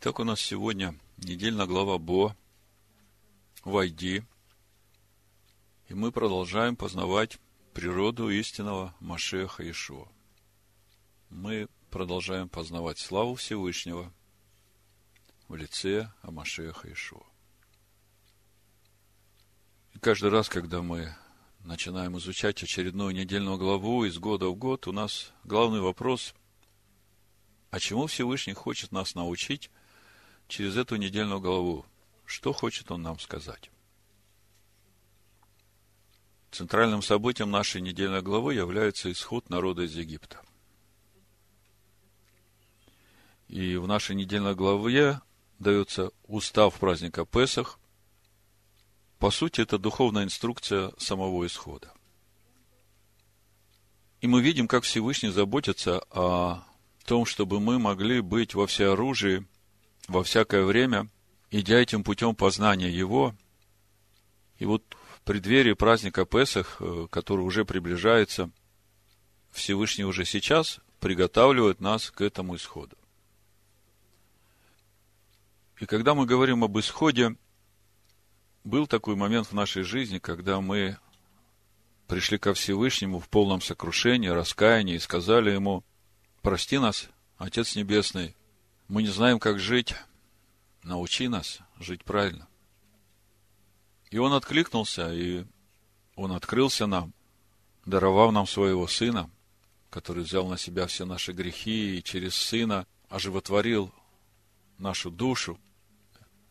Итак, у нас сегодня недельная глава Бо «Войди». И мы продолжаем познавать природу истинного Машеха Ишуа. Мы продолжаем познавать славу Всевышнего в лице Амашеха Ишуа. И каждый раз, когда мы начинаем изучать очередную недельную главу из года в год, у нас главный вопрос, а чему Всевышний хочет нас научить через эту недельную главу? Что хочет он нам сказать? Центральным событием нашей недельной главы является исход народа из Египта. И в нашей недельной главе дается устав праздника Песах. По сути, это духовная инструкция самого исхода. И мы видим, как Всевышний заботится о том, чтобы мы могли быть во всеоружии во всякое время, идя этим путем познания Его. И вот в преддверии праздника Песах, э, который уже приближается, Всевышний уже сейчас приготавливает нас к этому исходу. И когда мы говорим об исходе, был такой момент в нашей жизни, когда мы пришли ко Всевышнему в полном сокрушении, раскаянии и сказали ему, прости нас, Отец Небесный, мы не знаем, как жить, научи нас жить правильно. И он откликнулся, и он открылся нам, даровав нам своего сына, который взял на себя все наши грехи и через сына оживотворил нашу душу,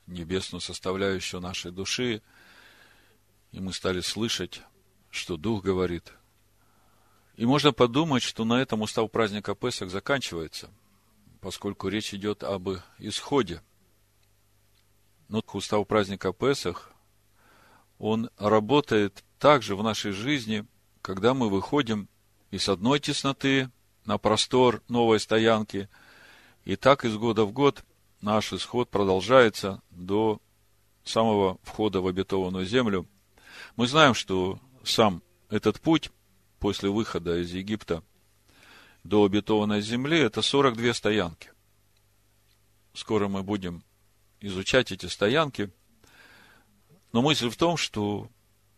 небесную составляющую нашей души, и мы стали слышать, что Дух говорит. И можно подумать, что на этом устав праздника Песах заканчивается, поскольку речь идет об исходе. Но устав праздника Песах, он работает также в нашей жизни, когда мы выходим из одной тесноты на простор новой стоянки, и так из года в год – наш исход продолжается до самого входа в обетованную землю. Мы знаем, что сам этот путь после выхода из Египта до обетованной земли – это 42 стоянки. Скоро мы будем изучать эти стоянки. Но мысль в том, что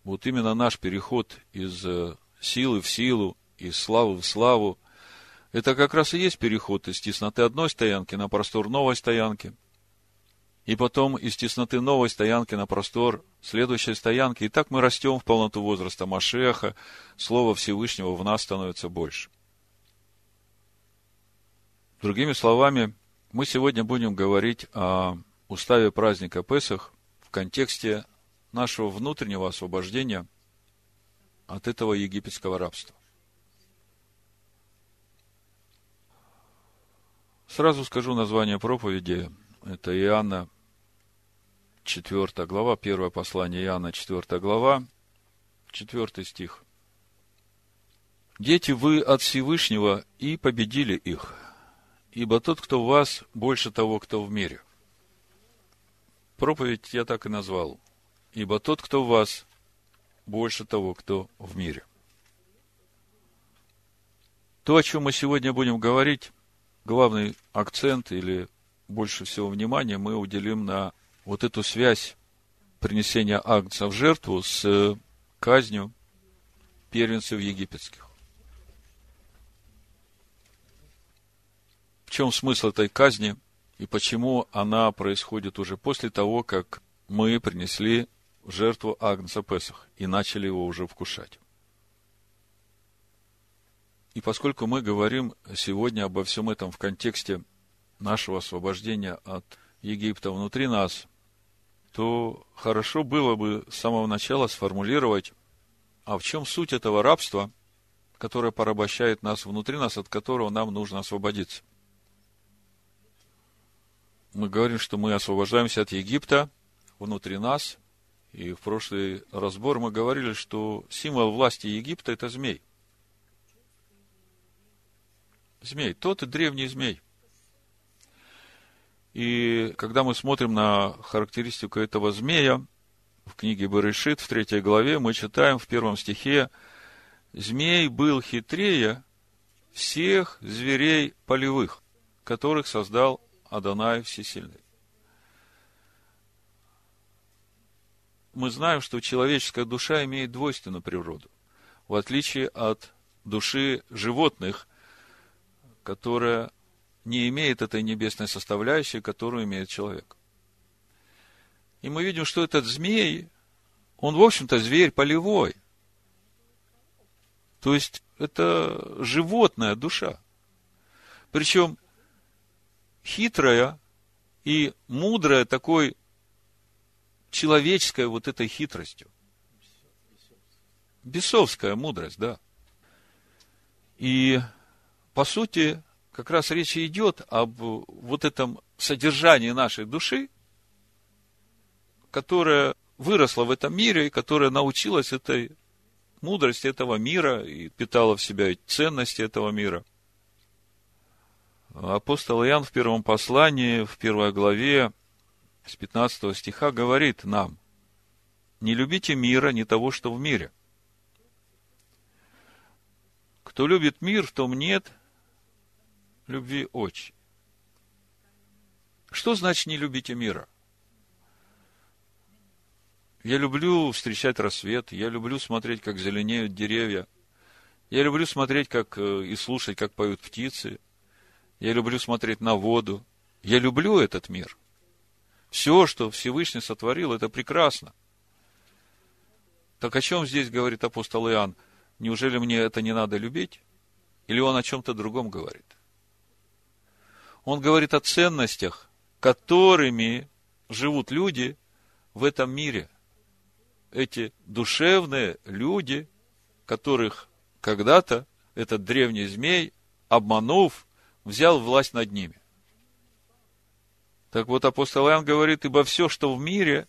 вот именно наш переход из э, силы в силу, из славы в славу – это как раз и есть переход из тесноты одной стоянки на простор новой стоянки. И потом из тесноты новой стоянки на простор следующей стоянки. И так мы растем в полноту возраста Машеха. Слово Всевышнего в нас становится больше. Другими словами, мы сегодня будем говорить о уставе праздника Песах в контексте нашего внутреннего освобождения от этого египетского рабства. Сразу скажу название проповеди. Это Иоанна, 4 глава, первое послание Иоанна, 4 глава, 4 стих. «Дети вы от Всевышнего и победили их, ибо тот, кто в вас, больше того, кто в мире». Проповедь я так и назвал. «Ибо тот, кто в вас, больше того, кто в мире». То, о чем мы сегодня будем говорить, главный акцент или больше всего внимания мы уделим на вот эту связь принесения агнца в жертву с казнью первенцев египетских. В чем смысл этой казни и почему она происходит уже после того, как мы принесли жертву Агнца Песах и начали его уже вкушать. И поскольку мы говорим сегодня обо всем этом в контексте нашего освобождения от Египта внутри нас, то хорошо было бы с самого начала сформулировать, а в чем суть этого рабства, которое порабощает нас внутри нас, от которого нам нужно освободиться. Мы говорим, что мы освобождаемся от Египта внутри нас, и в прошлый разбор мы говорили, что символ власти Египта – это змей змей, тот и древний змей. И когда мы смотрим на характеристику этого змея, в книге Берешит, в третьей главе, мы читаем в первом стихе, «Змей был хитрее всех зверей полевых, которых создал Адонай Всесильный. Мы знаем, что человеческая душа имеет двойственную природу, в отличие от души животных, которая не имеет этой небесной составляющей, которую имеет человек. И мы видим, что этот змей, он, в общем-то, зверь полевой. То есть, это животная душа. Причем, хитрая и мудрая такой человеческой вот этой хитростью. Бесовская мудрость, да. И, по сути, как раз речь идет об вот этом содержании нашей души, которая выросла в этом мире, и которая научилась этой мудрости этого мира и питала в себя ценности этого мира. Апостол Иоанн в первом послании, в первой главе, с 15 стиха говорит нам, не любите мира, не того, что в мире. Кто любит мир, в том нет любви очи. Что значит не любите мира? Я люблю встречать рассвет, я люблю смотреть, как зеленеют деревья, я люблю смотреть, как э, и слушать, как поют птицы, я люблю смотреть на воду, я люблю этот мир. Все, что Всевышний сотворил, это прекрасно. Так о чем здесь говорит апостол Иоанн? Неужели мне это не надо любить? Или он о чем-то другом говорит? Он говорит о ценностях, которыми живут люди в этом мире. Эти душевные люди, которых когда-то этот древний змей, обманув, взял власть над ними. Так вот, апостол Иоанн говорит, ибо все, что в мире,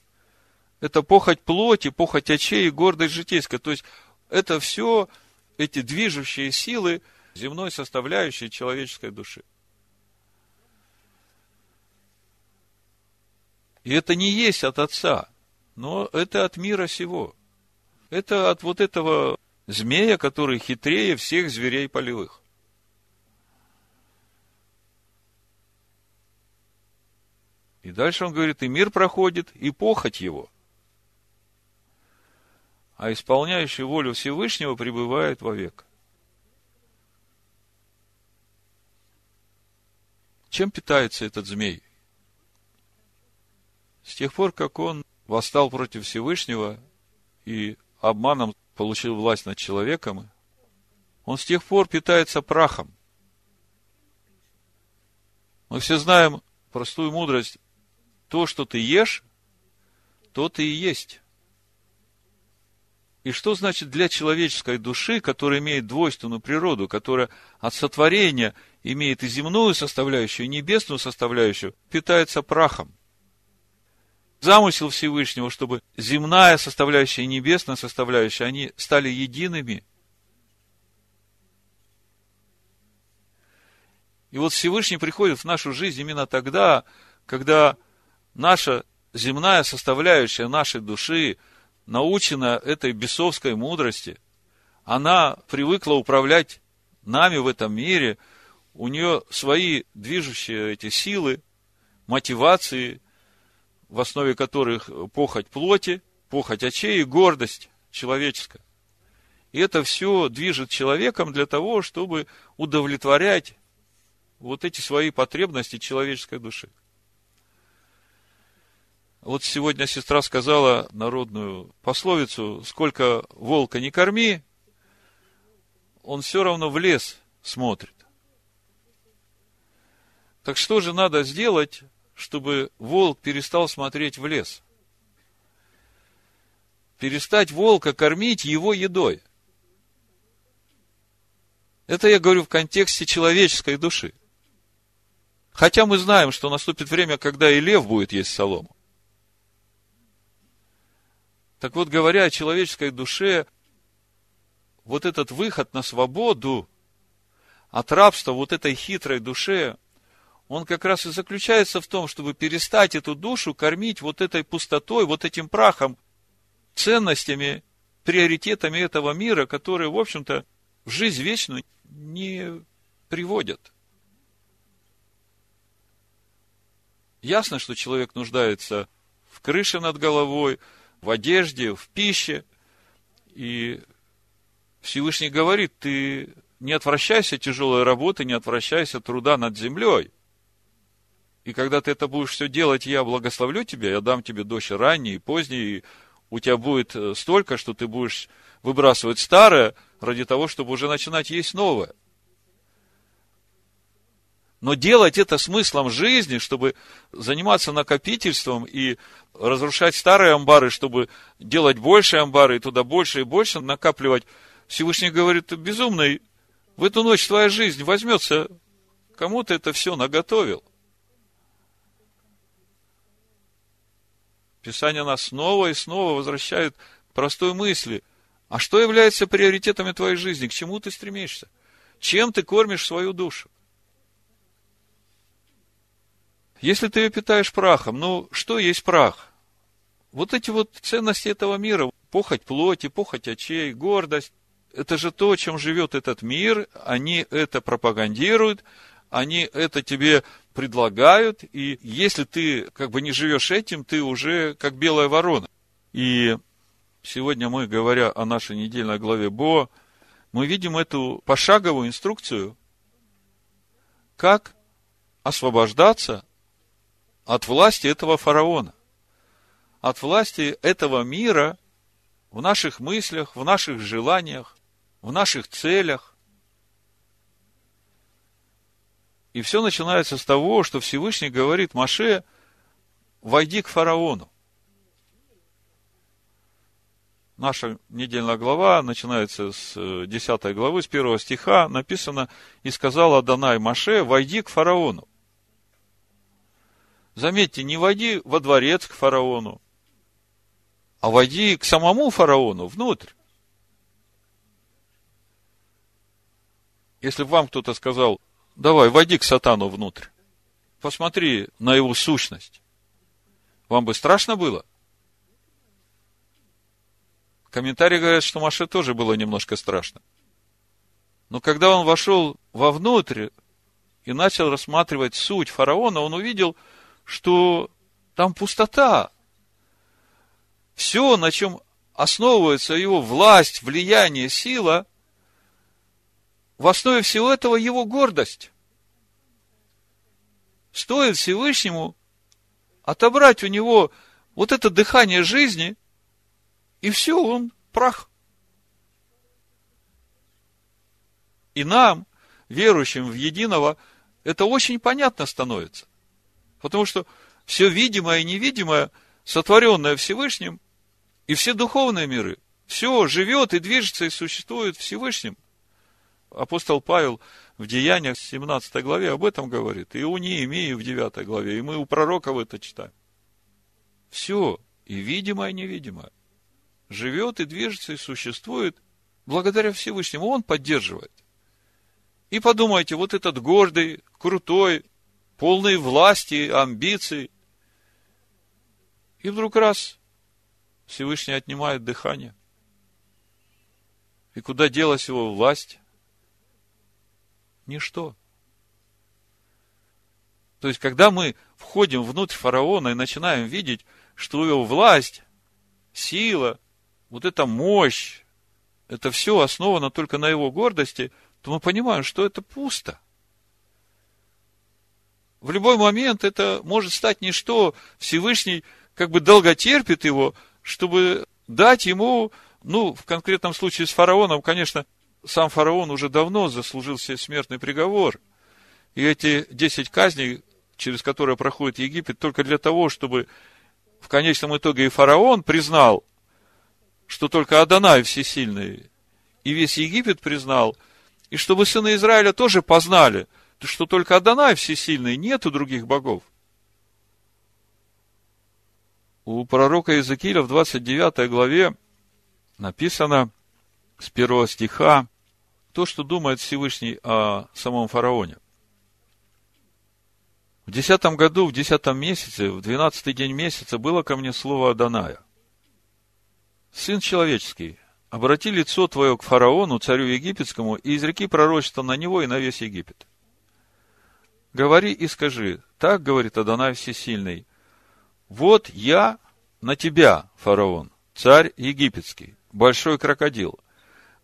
это похоть плоти, похоть очей и гордость житейская. То есть, это все эти движущие силы земной составляющей человеческой души. И это не есть от Отца, но это от мира сего. Это от вот этого змея, который хитрее всех зверей полевых. И дальше он говорит, и мир проходит, и похоть его. А исполняющий волю Всевышнего пребывает вовек. Чем питается этот змей? С тех пор, как он восстал против Всевышнего и обманом получил власть над человеком, он с тех пор питается прахом. Мы все знаем простую мудрость. То, что ты ешь, то ты и есть. И что значит для человеческой души, которая имеет двойственную природу, которая от сотворения имеет и земную составляющую, и небесную составляющую, питается прахом? замысел Всевышнего, чтобы земная составляющая и небесная составляющая, они стали едиными. И вот Всевышний приходит в нашу жизнь именно тогда, когда наша земная составляющая нашей души, научена этой бесовской мудрости, она привыкла управлять нами в этом мире, у нее свои движущие эти силы, мотивации – в основе которых похоть плоти, похоть очей и гордость человеческая. И это все движет человеком для того, чтобы удовлетворять вот эти свои потребности человеческой души. Вот сегодня сестра сказала народную пословицу, сколько волка не корми, он все равно в лес смотрит. Так что же надо сделать, чтобы волк перестал смотреть в лес. Перестать волка кормить его едой. Это я говорю в контексте человеческой души. Хотя мы знаем, что наступит время, когда и лев будет есть солому. Так вот, говоря о человеческой душе, вот этот выход на свободу от рабства вот этой хитрой душе – он как раз и заключается в том, чтобы перестать эту душу кормить вот этой пустотой, вот этим прахом, ценностями, приоритетами этого мира, которые, в общем-то, в жизнь вечную не приводят. Ясно, что человек нуждается в крыше над головой, в одежде, в пище. И Всевышний говорит, ты не отвращайся от тяжелой работы, не отвращайся от труда над землей. И когда ты это будешь все делать, я благословлю тебя, я дам тебе дождь ранний и поздний, и у тебя будет э, столько, что ты будешь выбрасывать старое ради того, чтобы уже начинать есть новое. Но делать это смыслом жизни, чтобы заниматься накопительством и разрушать старые амбары, чтобы делать больше амбары и туда больше и больше накапливать. Всевышний говорит, безумный, в эту ночь твоя жизнь возьмется, кому то это все наготовил. Писание нас снова и снова возвращает к простой мысли. А что является приоритетами твоей жизни? К чему ты стремишься? Чем ты кормишь свою душу? Если ты ее питаешь прахом, ну, что есть прах? Вот эти вот ценности этого мира, похоть плоти, похоть очей, гордость, это же то, чем живет этот мир, они это пропагандируют, они это тебе предлагают, и если ты как бы не живешь этим, ты уже как белая ворона. И сегодня мы, говоря о нашей недельной главе Бо, мы видим эту пошаговую инструкцию, как освобождаться от власти этого фараона, от власти этого мира в наших мыслях, в наших желаниях, в наших целях. И все начинается с того, что Всевышний говорит Маше, войди к фараону. Наша недельная глава начинается с 10 э, главы, с первого стиха, написано, «И сказал Адонай Маше, войди к фараону». Заметьте, не войди во дворец к фараону, а войди к самому фараону внутрь. Если бы вам кто-то сказал, давай, войди к сатану внутрь, посмотри на его сущность, вам бы страшно было? Комментарии говорят, что Маше тоже было немножко страшно. Но когда он вошел вовнутрь и начал рассматривать суть фараона, он увидел – что там пустота. Все, на чем основывается его власть, влияние, сила, в основе всего этого его гордость. Стоит Всевышнему отобрать у него вот это дыхание жизни, и все, он прах. И нам, верующим в единого, это очень понятно становится. Потому что все видимое и невидимое, сотворенное Всевышним, и все духовные миры, все живет и движется и существует Всевышним. Апостол Павел в Деяниях 17 главе об этом говорит, и у Неемии в 9 главе, и мы у пророков это читаем. Все, и видимое, и невидимое, живет и движется и существует благодаря Всевышнему. Он поддерживает. И подумайте, вот этот гордый, крутой, полной власти, амбиций. И вдруг раз Всевышний отнимает дыхание. И куда делась его власть? Ничто. То есть, когда мы входим внутрь фараона и начинаем видеть, что его власть, сила, вот эта мощь, это все основано только на его гордости, то мы понимаем, что это пусто – в любой момент это может стать ничто. Всевышний как бы долго терпит его, чтобы дать ему, ну, в конкретном случае с фараоном, конечно, сам фараон уже давно заслужил себе смертный приговор. И эти десять казней, через которые проходит Египет, только для того, чтобы в конечном итоге и фараон признал, что только Адонай всесильный, и весь Египет признал, и чтобы сыны Израиля тоже познали – что только Адонай всесильный, нету других богов. У пророка Иезекииля в 29 главе написано с первого стиха то, что думает Всевышний о самом фараоне. В десятом году, в десятом месяце, в двенадцатый день месяца было ко мне слово Адоная. Сын человеческий, обрати лицо твое к фараону, царю египетскому, и изреки пророчество на него и на весь Египет. Говори и скажи, так говорит Адонай Всесильный, вот я на тебя, фараон, царь египетский, большой крокодил,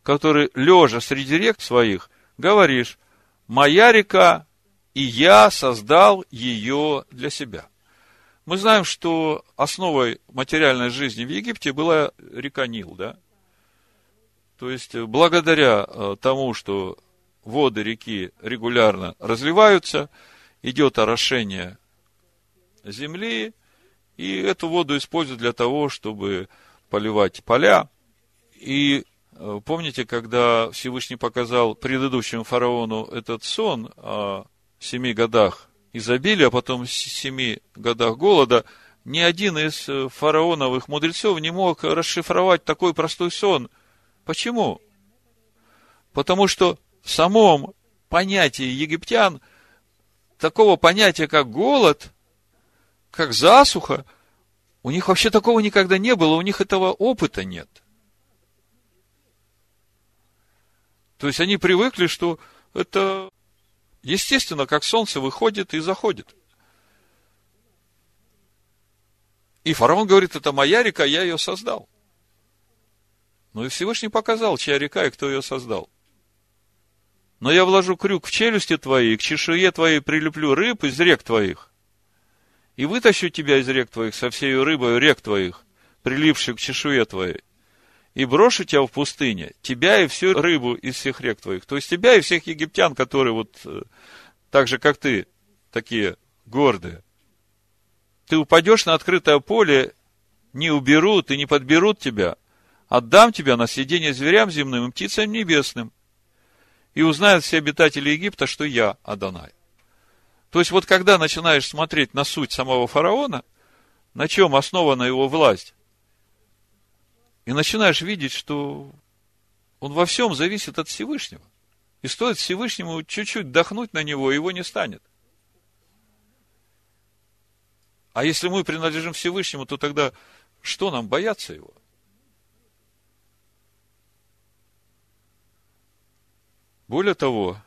который, лежа среди рек своих, говоришь, моя река, и я создал ее для себя. Мы знаем, что основой материальной жизни в Египте была река Нил, да? То есть, благодаря э, тому, что воды реки регулярно разливаются, идет орошение земли, и эту воду используют для того, чтобы поливать поля. И э, помните, когда Всевышний показал предыдущему фараону этот сон о семи годах изобилия, а потом семи годах голода, ни один из э, фараоновых мудрецов не мог расшифровать такой простой сон. Почему? Потому что в самом понятии египтян такого понятия, как голод, как засуха, у них вообще такого никогда не было, у них этого опыта нет. То есть они привыкли, что это естественно, как солнце выходит и заходит. И фараон говорит, это моя река, я ее создал. Ну и Всевышний показал, чья река и кто ее создал. Но я вложу крюк в челюсти твои, к чешуе твоей прилеплю рыб из рек твоих. И вытащу тебя из рек твоих со всей рыбой рек твоих, прилипших к чешуе твоей. И брошу тебя в пустыне, тебя и всю рыбу из всех рек твоих. То есть тебя и всех египтян, которые вот э, так же, как ты, такие гордые. Ты упадешь на открытое поле, не уберут и не подберут тебя. Отдам тебя на съедение зверям земным и птицам небесным и узнают все обитатели Египта, что я Адонай. То есть, вот когда начинаешь смотреть на суть самого фараона, на чем основана его власть, и начинаешь видеть, что он во всем зависит от Всевышнего. И стоит Всевышнему чуть-чуть дохнуть на него, его не станет. А если мы принадлежим Всевышнему, то тогда что нам бояться его? Более того,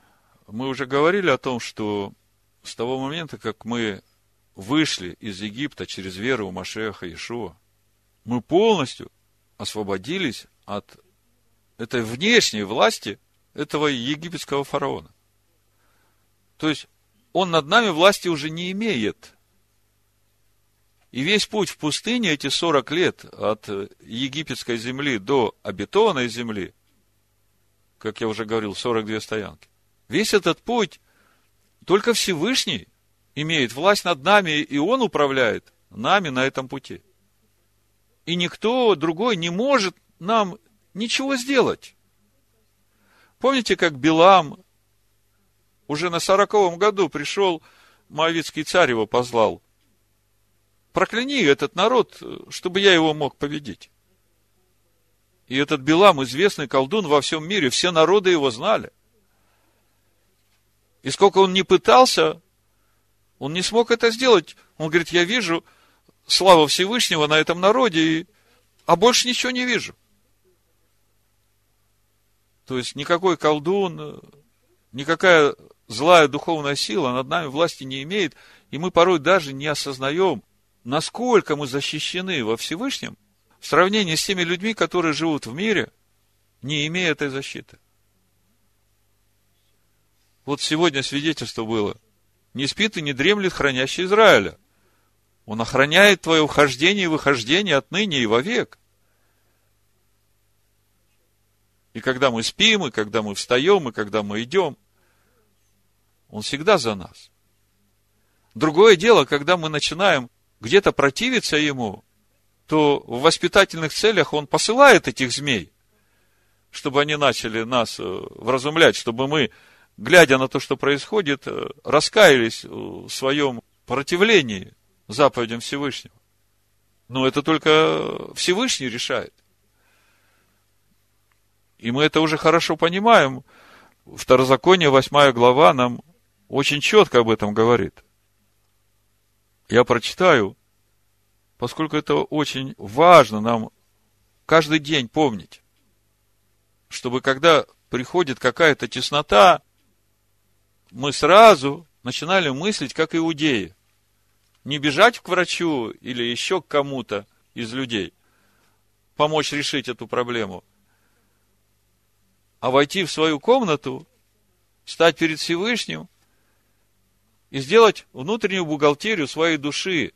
мы уже говорили о том, что с того момента, как мы вышли из Египта через веру в Машеха Ишуа, мы полностью освободились от этой внешней власти этого египетского фараона. То есть, он над нами власти уже не имеет. И весь путь в пустыне, эти 40 лет от египетской земли до обетованной земли, как я уже говорил, 42 стоянки. Весь этот путь только Всевышний имеет власть над нами, и Он управляет нами на этом пути. И никто другой не может нам ничего сделать. Помните, как Билам уже на сороковом году пришел, Моавицкий царь его позвал. Прокляни этот народ, чтобы я его мог победить. И этот Билам, известный колдун во всем мире, все народы его знали. И сколько он не пытался, он не смог это сделать. Он говорит, я вижу славу Всевышнего на этом народе, а больше ничего не вижу. То есть никакой колдун, никакая злая духовная сила над нами власти не имеет, и мы порой даже не осознаем, насколько мы защищены во Всевышнем – в сравнении с теми людьми, которые живут в мире, не имея этой защиты. Вот сегодня свидетельство было. Не спит и не дремлет хранящий Израиля. Он охраняет твое вхождение и выхождение отныне и вовек. И когда мы спим, и когда мы встаем, и когда мы идем, Он всегда за нас. Другое дело, когда мы начинаем где-то противиться Ему, то в воспитательных целях он посылает этих змей, чтобы они начали нас э, вразумлять, чтобы мы, глядя на то, что происходит, э, раскаялись в своем противлении заповедям Всевышнего. Но это только Всевышний решает. И мы это уже хорошо понимаем. Второзаконие, 8 глава, нам очень четко об этом говорит. Я прочитаю поскольку это очень важно нам каждый день помнить, чтобы когда приходит какая-то теснота, мы сразу начинали мыслить, как иудеи. Не бежать к врачу или еще к кому-то из людей, помочь решить эту проблему, а войти в свою комнату, стать перед Всевышним и сделать внутреннюю бухгалтерию своей души,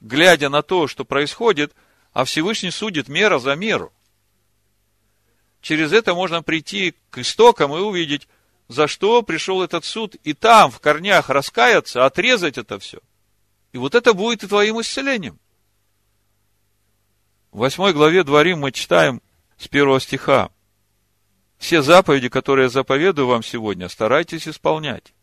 глядя на то, что происходит, а Всевышний судит мера за меру. Через это можно прийти к истокам и увидеть, за что пришел этот суд, и там, в корнях, раскаяться, отрезать это все. И вот это будет и твоим исцелением. В восьмой главе Дворим мы читаем с первого стиха. Все заповеди, которые я заповедую вам сегодня, старайтесь исполнять,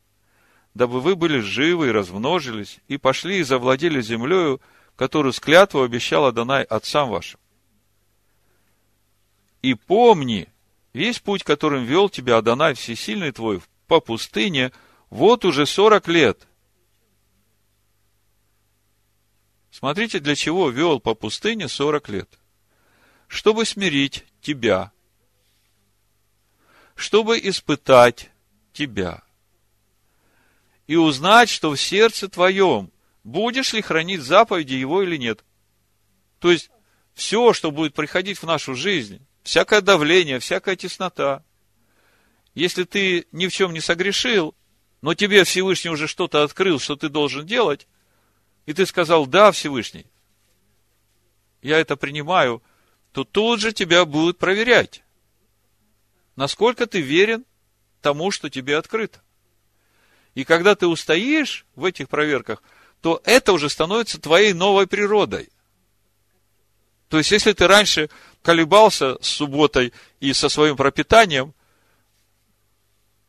дабы вы были живы и размножились, и пошли и завладели землею, которую с клятву обещал Адонай отцам вашим. И помни весь путь, которым вел тебя Адонай Всесильный твой по пустыне, вот уже сорок лет. Смотрите, для чего вел по пустыне сорок лет. Чтобы смирить тебя, чтобы испытать тебя и узнать, что в сердце твоем будешь ли хранить заповеди его или нет. То есть, все, что будет приходить в нашу жизнь, всякое давление, всякая теснота, если ты ни в чем не согрешил, но тебе Всевышний уже что-то открыл, что ты должен делать, и ты сказал, да, Всевышний, я это принимаю, то тут же тебя будут проверять, насколько ты верен тому, что тебе открыто. И когда ты устоишь в этих проверках, то это уже становится твоей новой природой. То есть, если ты раньше колебался с субботой и со своим пропитанием,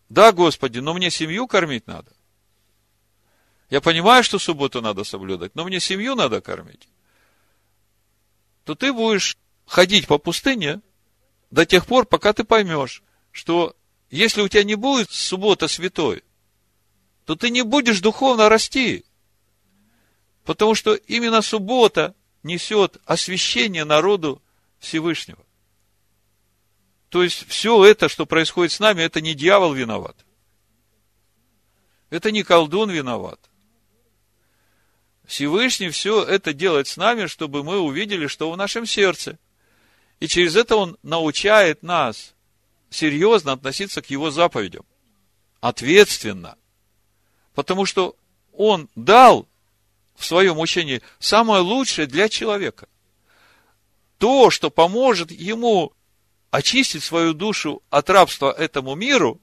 да, Господи, но мне семью кормить надо. Я понимаю, что субботу надо соблюдать, но мне семью надо кормить. То ты будешь ходить по пустыне до тех пор, пока ты поймешь, что если у тебя не будет суббота святой, то ты не будешь духовно расти. Потому что именно суббота несет освящение народу Всевышнего. То есть, все это, что происходит с нами, это не дьявол виноват. Это не колдун виноват. Всевышний все это делает с нами, чтобы мы увидели, что в нашем сердце. И через это Он научает нас серьезно относиться к Его заповедям. Ответственно. Потому что Он дал в своем учении самое лучшее для человека. То, что поможет ему очистить свою душу от рабства этому миру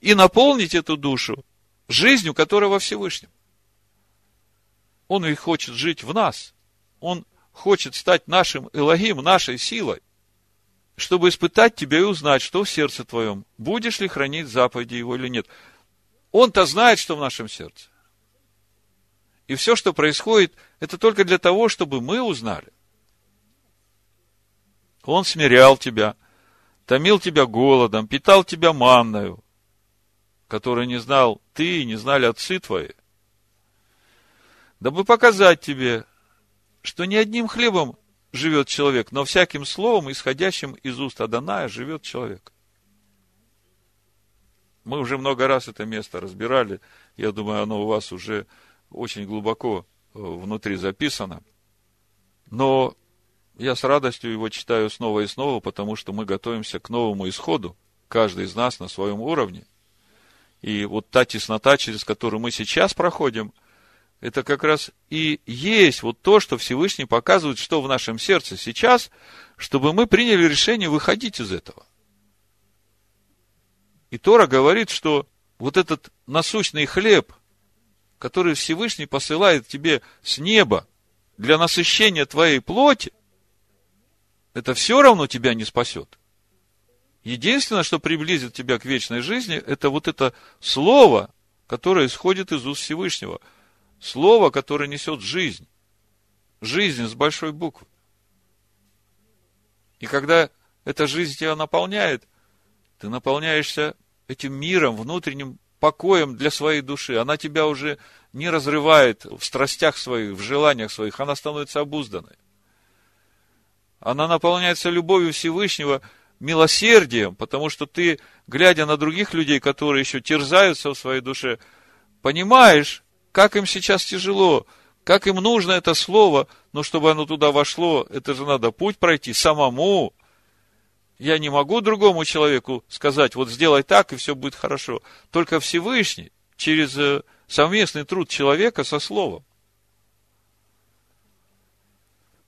и наполнить эту душу жизнью, которая во Всевышнем. Он и хочет жить в нас. Он хочет стать нашим Элогим, нашей силой, чтобы испытать тебя и узнать, что в сердце твоем, будешь ли хранить заповеди его или нет. Он-то знает, что в нашем сердце. И все, что происходит, это только для того, чтобы мы узнали. Он смирял тебя, томил тебя голодом, питал тебя манною, которую не знал ты и не знали отцы твои, дабы показать тебе, что не одним хлебом живет человек, но всяким словом, исходящим из уст Аданая, живет человек. Мы уже много раз это место разбирали. Я думаю, оно у вас уже очень глубоко э, внутри записано. Но я с радостью его читаю снова и снова, потому что мы готовимся к новому исходу, каждый из нас на своем уровне. И вот та теснота, через которую мы сейчас проходим, это как раз и есть вот то, что Всевышний показывает, что в нашем сердце сейчас, чтобы мы приняли решение выходить из этого. И Тора говорит, что вот этот насущный хлеб – который Всевышний посылает тебе с неба для насыщения твоей плоти, это все равно тебя не спасет. Единственное, что приблизит тебя к вечной жизни, это вот это слово, которое исходит из уст Всевышнего. Слово, которое несет жизнь. Жизнь с большой буквы. И когда эта жизнь тебя наполняет, ты наполняешься этим миром, внутренним покоем для своей души. Она тебя уже не разрывает в страстях своих, в желаниях своих. Она становится обузданной. Она наполняется любовью Всевышнего милосердием, потому что ты, глядя на других людей, которые еще терзаются в своей душе, понимаешь, как им сейчас тяжело, как им нужно это слово, но чтобы оно туда вошло, это же надо путь пройти самому. Я не могу другому человеку сказать, вот сделай так, и все будет хорошо. Только Всевышний, через э, совместный труд человека со словом.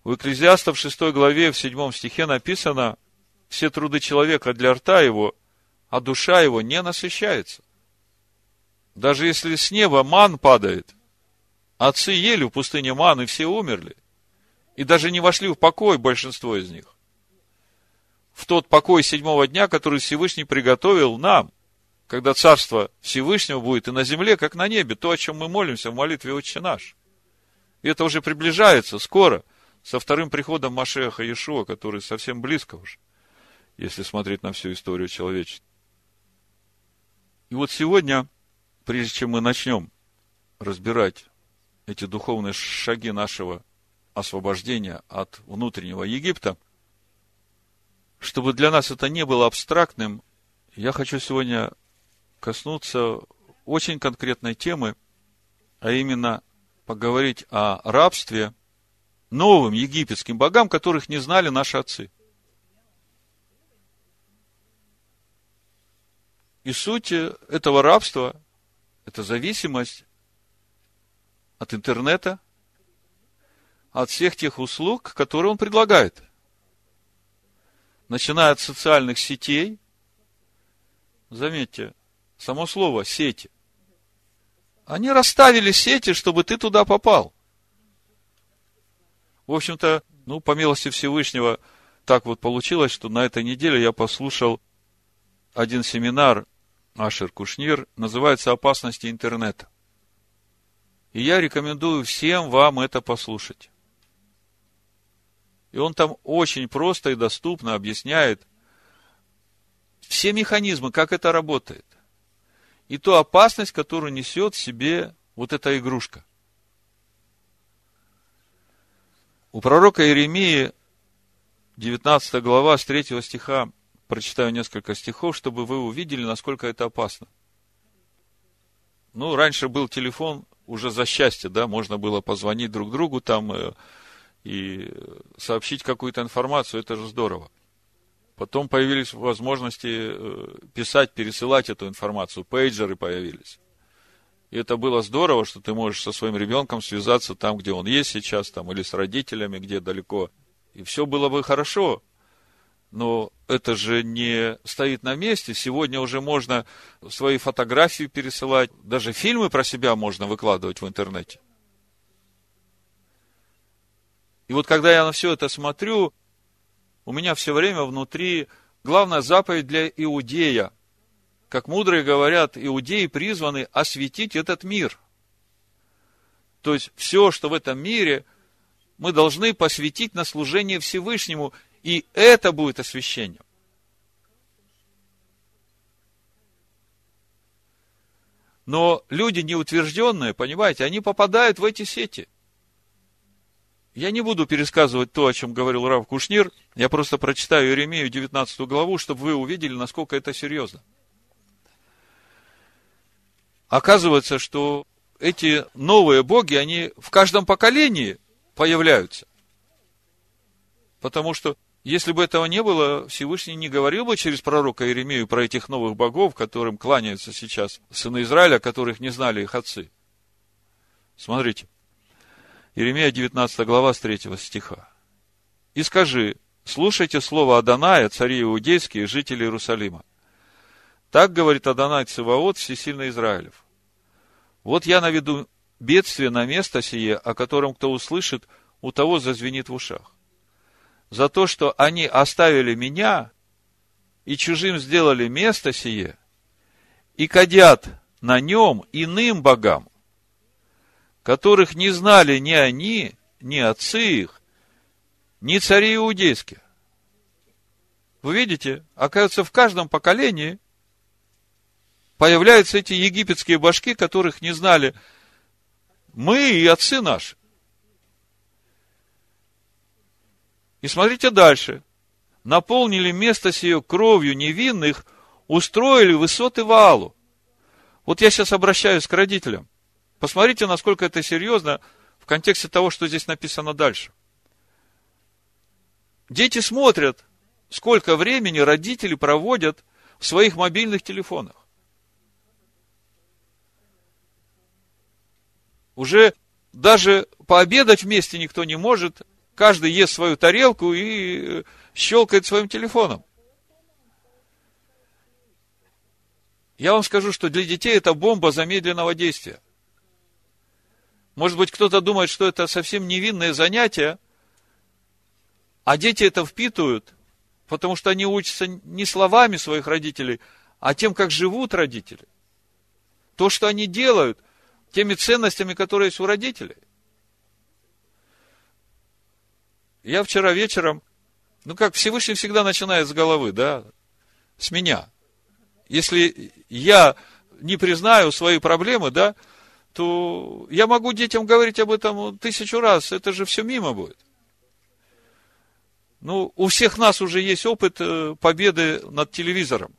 В Экклезиастов 6 главе, в 7 стихе написано, все труды человека для рта его, а душа его не насыщается. Даже если с неба ман падает, отцы ели в пустыне ман, и все умерли. И даже не вошли в покой большинство из них. В тот покой седьмого дня, который Всевышний приготовил нам, когда Царство Всевышнего будет и на земле, как на небе, то, о чем мы молимся в молитве Отче наш. И это уже приближается скоро, со вторым приходом Машеха Иешуа, который совсем близко уже если смотреть на всю историю человечества. И вот сегодня, прежде чем мы начнем разбирать эти духовные шаги нашего освобождения от внутреннего Египта, чтобы для нас это не было абстрактным, я хочу сегодня коснуться очень конкретной темы, а именно поговорить о рабстве новым египетским богам, которых не знали наши отцы. И суть этого рабства – это зависимость от интернета, от всех тех услуг, которые он предлагает. Начиная от социальных сетей, заметьте, само слово «сети», они расставили сети, чтобы ты туда попал. В общем-то, ну, по милости Всевышнего, так вот получилось, что на этой неделе я послушал один семинар Ашер Кушнир, называется «Опасности интернета». И я рекомендую всем вам это послушать. И он там очень просто и доступно объясняет все механизмы, как это работает. И ту опасность, которую несет в себе вот эта игрушка. У пророка Иеремии, 19 глава, с 3 стиха, прочитаю несколько стихов, чтобы вы увидели, насколько это опасно. Ну, раньше был телефон уже за счастье, да, можно было позвонить друг другу там э, и сообщить какую-то информацию, это же здорово. Потом появились возможности э, писать, пересылать эту информацию, пейджеры появились. И это было здорово, что ты можешь со своим ребенком связаться там, где он есть сейчас, там, или с родителями, где далеко. И все было бы хорошо но это же не стоит на месте. Сегодня уже можно свои фотографии пересылать, даже фильмы про себя можно выкладывать в интернете. И вот когда я на все это смотрю, у меня все время внутри главная заповедь для иудея. Как мудрые говорят, иудеи призваны осветить этот мир. То есть все, что в этом мире, мы должны посвятить на служение Всевышнему и это будет освящением. Но люди неутвержденные, понимаете, они попадают в эти сети. Я не буду пересказывать то, о чем говорил Рав Кушнир. Я просто прочитаю Иеремию 19 главу, чтобы вы увидели, насколько это серьезно. Оказывается, что эти новые боги, они в каждом поколении появляются. Потому что если бы этого не было, Всевышний не говорил бы через пророка Иеремию про этих новых богов, которым кланяются сейчас сыны Израиля, которых не знали их отцы. Смотрите. Иеремия 19 глава с 3 стиха. «И скажи, слушайте слово Аданая, цари иудейские, жители Иерусалима. Так говорит Адонай Циваот, всесильный Израилев. Вот я наведу бедствие на место сие, о котором кто услышит, у того зазвенит в ушах за то, что они оставили меня и чужим сделали место сие, и кадят на нем иным богам, которых не знали ни они, ни отцы их, ни цари иудейские. Вы видите, оказывается, в каждом поколении появляются эти египетские башки, которых не знали мы и отцы наши. И смотрите дальше. наполнили место сие кровью невинных, устроили высоты валу. Вот я сейчас обращаюсь к родителям. Посмотрите, насколько это серьезно в контексте того, что здесь написано дальше. Дети смотрят, сколько времени родители проводят в своих мобильных телефонах. Уже даже пообедать вместе никто не может. Каждый ест свою тарелку и щелкает своим телефоном. Я вам скажу, что для детей это бомба замедленного действия. Может быть, кто-то думает, что это совсем невинное занятие, а дети это впитывают, потому что они учатся не словами своих родителей, а тем, как живут родители. То, что они делают, теми ценностями, которые есть у родителей. Я вчера вечером, ну как Всевышний всегда начинает с головы, да, с меня. Если я не признаю свои проблемы, да, то я могу детям говорить об этом тысячу раз, это же все мимо будет. Ну, у всех нас уже есть опыт э, победы над телевизором,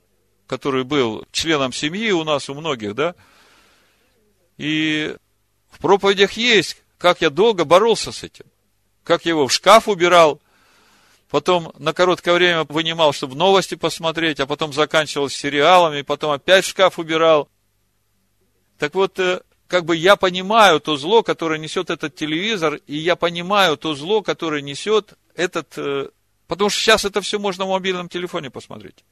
который был членом семьи у нас, у многих, да. И в проповедях есть, как я долго боролся с этим. Как я его в шкаф убирал, потом на короткое время вынимал, чтобы новости посмотреть, а потом заканчивал сериалами, потом опять в шкаф убирал. Так вот, э, как бы я понимаю то зло, которое несет этот телевизор, и я понимаю то зло, которое несет этот... Э, потому что сейчас это все можно в мобильном телефоне посмотреть.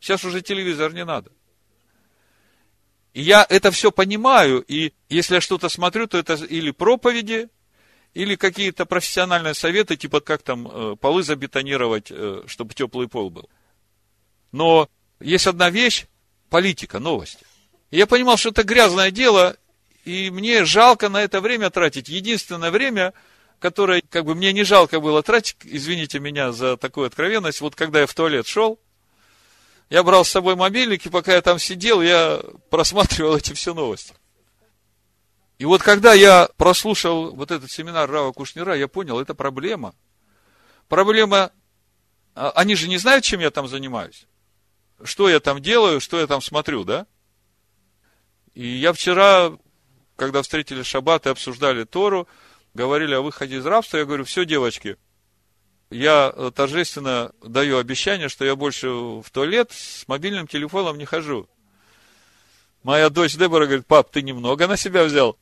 Сейчас уже телевизор не надо. И я это все понимаю, и если я что-то смотрю, то это или проповеди, или какие-то профессиональные советы, типа как там э, полы забетонировать, э, чтобы теплый пол был. Но есть одна вещь, политика, новости. И я понимал, что это грязное дело, и мне жалко на это время тратить. Единственное время, которое, как бы, мне не жалко было тратить, извините меня за такую откровенность, вот когда я в туалет шел, я брал с собой мобильник, и пока я там сидел, я просматривал эти все новости. И вот когда я прослушал вот этот семинар Рава Кушнира, я понял, это проблема. Проблема, а, они же не знают, чем я там занимаюсь. Что я там делаю, что я там смотрю, да? И я вчера, когда встретили Шаббат и обсуждали Тору, говорили о выходе из рабства, я говорю, все, девочки, я э, торжественно даю обещание, что я больше в туалет с мобильным телефоном не хожу. Моя дочь Дебора говорит, пап, ты немного на себя взял.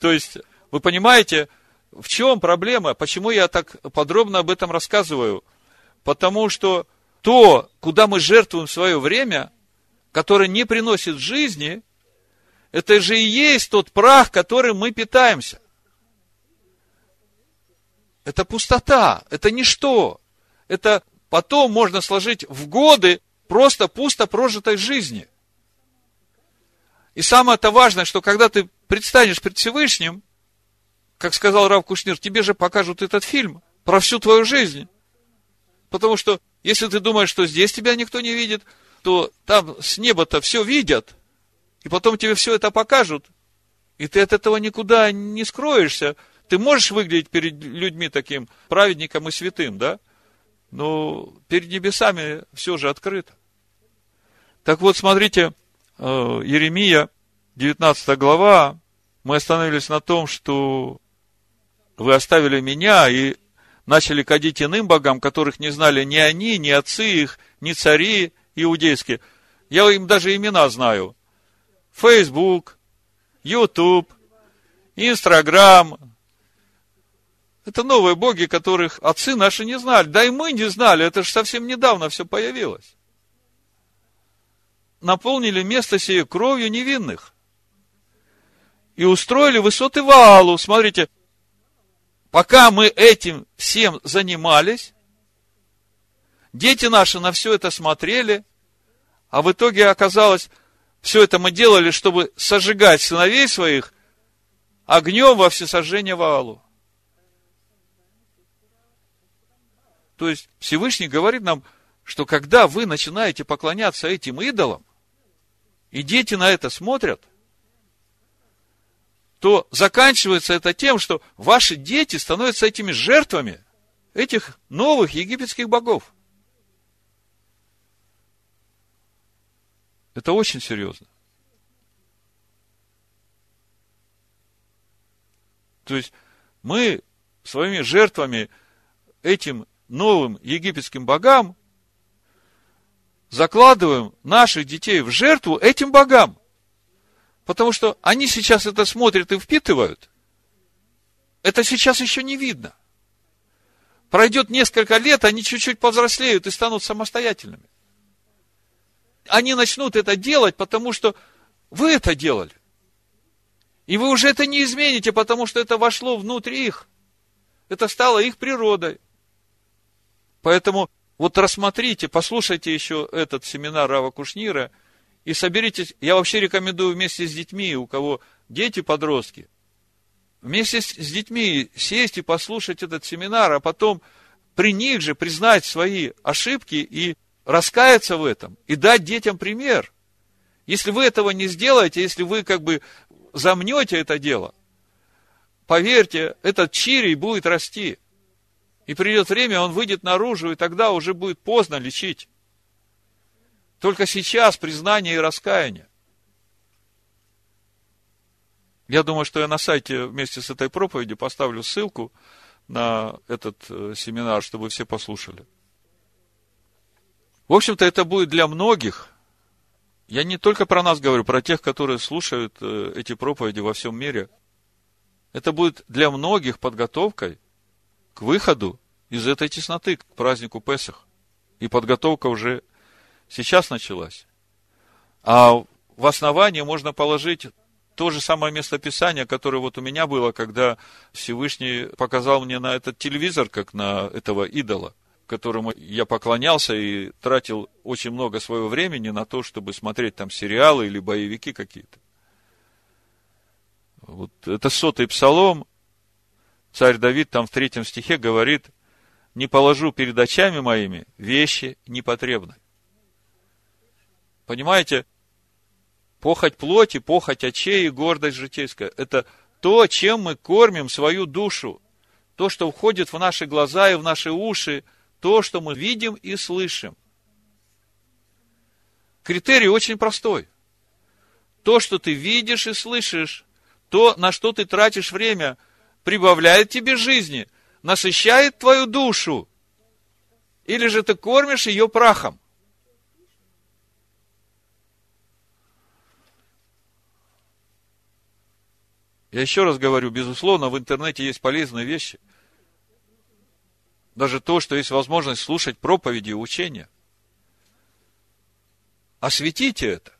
То есть, вы понимаете, в чем проблема? Почему я так подробно об этом рассказываю? Потому что то, куда мы жертвуем свое время, которое не приносит жизни, это же и есть тот прах, которым мы питаемся. Это пустота, это ничто. Это потом можно сложить в годы просто пусто прожитой жизни. И самое-то важное, что когда ты предстанешь пред Всевышним, как сказал Рав Кушнир, тебе же покажут этот фильм про всю твою жизнь. Потому что, если ты думаешь, что здесь тебя никто не видит, то там с неба-то все видят, и потом тебе все это покажут, и ты от этого никуда не скроешься, ты можешь выглядеть перед людьми таким праведником и святым, да? Но перед небесами все же открыто. Так вот, смотрите, э, Еремия, 19 глава, мы остановились на том, что вы оставили меня и начали кадить иным богам, которых не знали ни они, ни отцы их, ни цари иудейские. Я им даже имена знаю. Facebook, YouTube, Инстаграм, это новые боги, которых отцы наши не знали. Да и мы не знали, это же совсем недавно все появилось. Наполнили место сие кровью невинных. И устроили высоты Ваалу. Смотрите, пока мы этим всем занимались, дети наши на все это смотрели, а в итоге оказалось, все это мы делали, чтобы сожигать сыновей своих огнем во всесожжение Ваалу. То есть Всевышний говорит нам, что когда вы начинаете поклоняться этим идолам, и дети на это смотрят, то заканчивается это тем, что ваши дети становятся этими жертвами. этих новых египетских богов. Это очень серьезно. То есть мы своими жертвами этим новым египетским богам закладываем наших детей в жертву этим богам. Потому что они сейчас это смотрят и впитывают. Это сейчас еще не видно. Пройдет несколько лет, они чуть-чуть повзрослеют и станут самостоятельными. Они начнут это делать, потому что вы это делали. И вы уже это не измените, потому что это вошло внутрь их. Это стало их природой. Поэтому вот рассмотрите, послушайте еще этот семинар Рава Кушнира и соберитесь. Я вообще рекомендую вместе с детьми, у кого дети, подростки, вместе с детьми сесть и послушать этот семинар, а потом при них же признать свои ошибки и раскаяться в этом, и дать детям пример. Если вы этого не сделаете, если вы как бы замнете это дело, поверьте, этот чирий будет расти. И придет время, он выйдет наружу, и тогда уже будет поздно лечить. Только сейчас признание и раскаяние. Я думаю, что я на сайте вместе с этой проповедью поставлю ссылку на этот э, семинар, чтобы все послушали. В общем-то, это будет для многих. Я не только про нас говорю, про тех, которые слушают э, эти проповеди во всем мире. Это будет для многих подготовкой к выходу из этой тесноты, к празднику Песах. И подготовка уже сейчас началась. А в основании можно положить то же самое местописание, которое вот у меня было, когда Всевышний показал мне на этот телевизор, как на этого идола, которому я поклонялся и тратил очень много своего времени на то, чтобы смотреть там сериалы или боевики какие-то. Вот это сотый псалом. Царь Давид там в третьем стихе говорит, не положу перед очами моими вещи непотребные. Понимаете, похоть плоти, похоть очей и гордость житейская – это то, чем мы кормим свою душу. То, что входит в наши глаза и в наши уши, то, что мы видим и слышим. Критерий очень простой. То, что ты видишь и слышишь, то, на что ты тратишь время, прибавляет тебе жизни, насыщает твою душу. Или же ты кормишь ее прахом. Я еще раз говорю, безусловно, в интернете есть полезные вещи. Даже то, что есть возможность слушать проповеди и учения. Осветите это.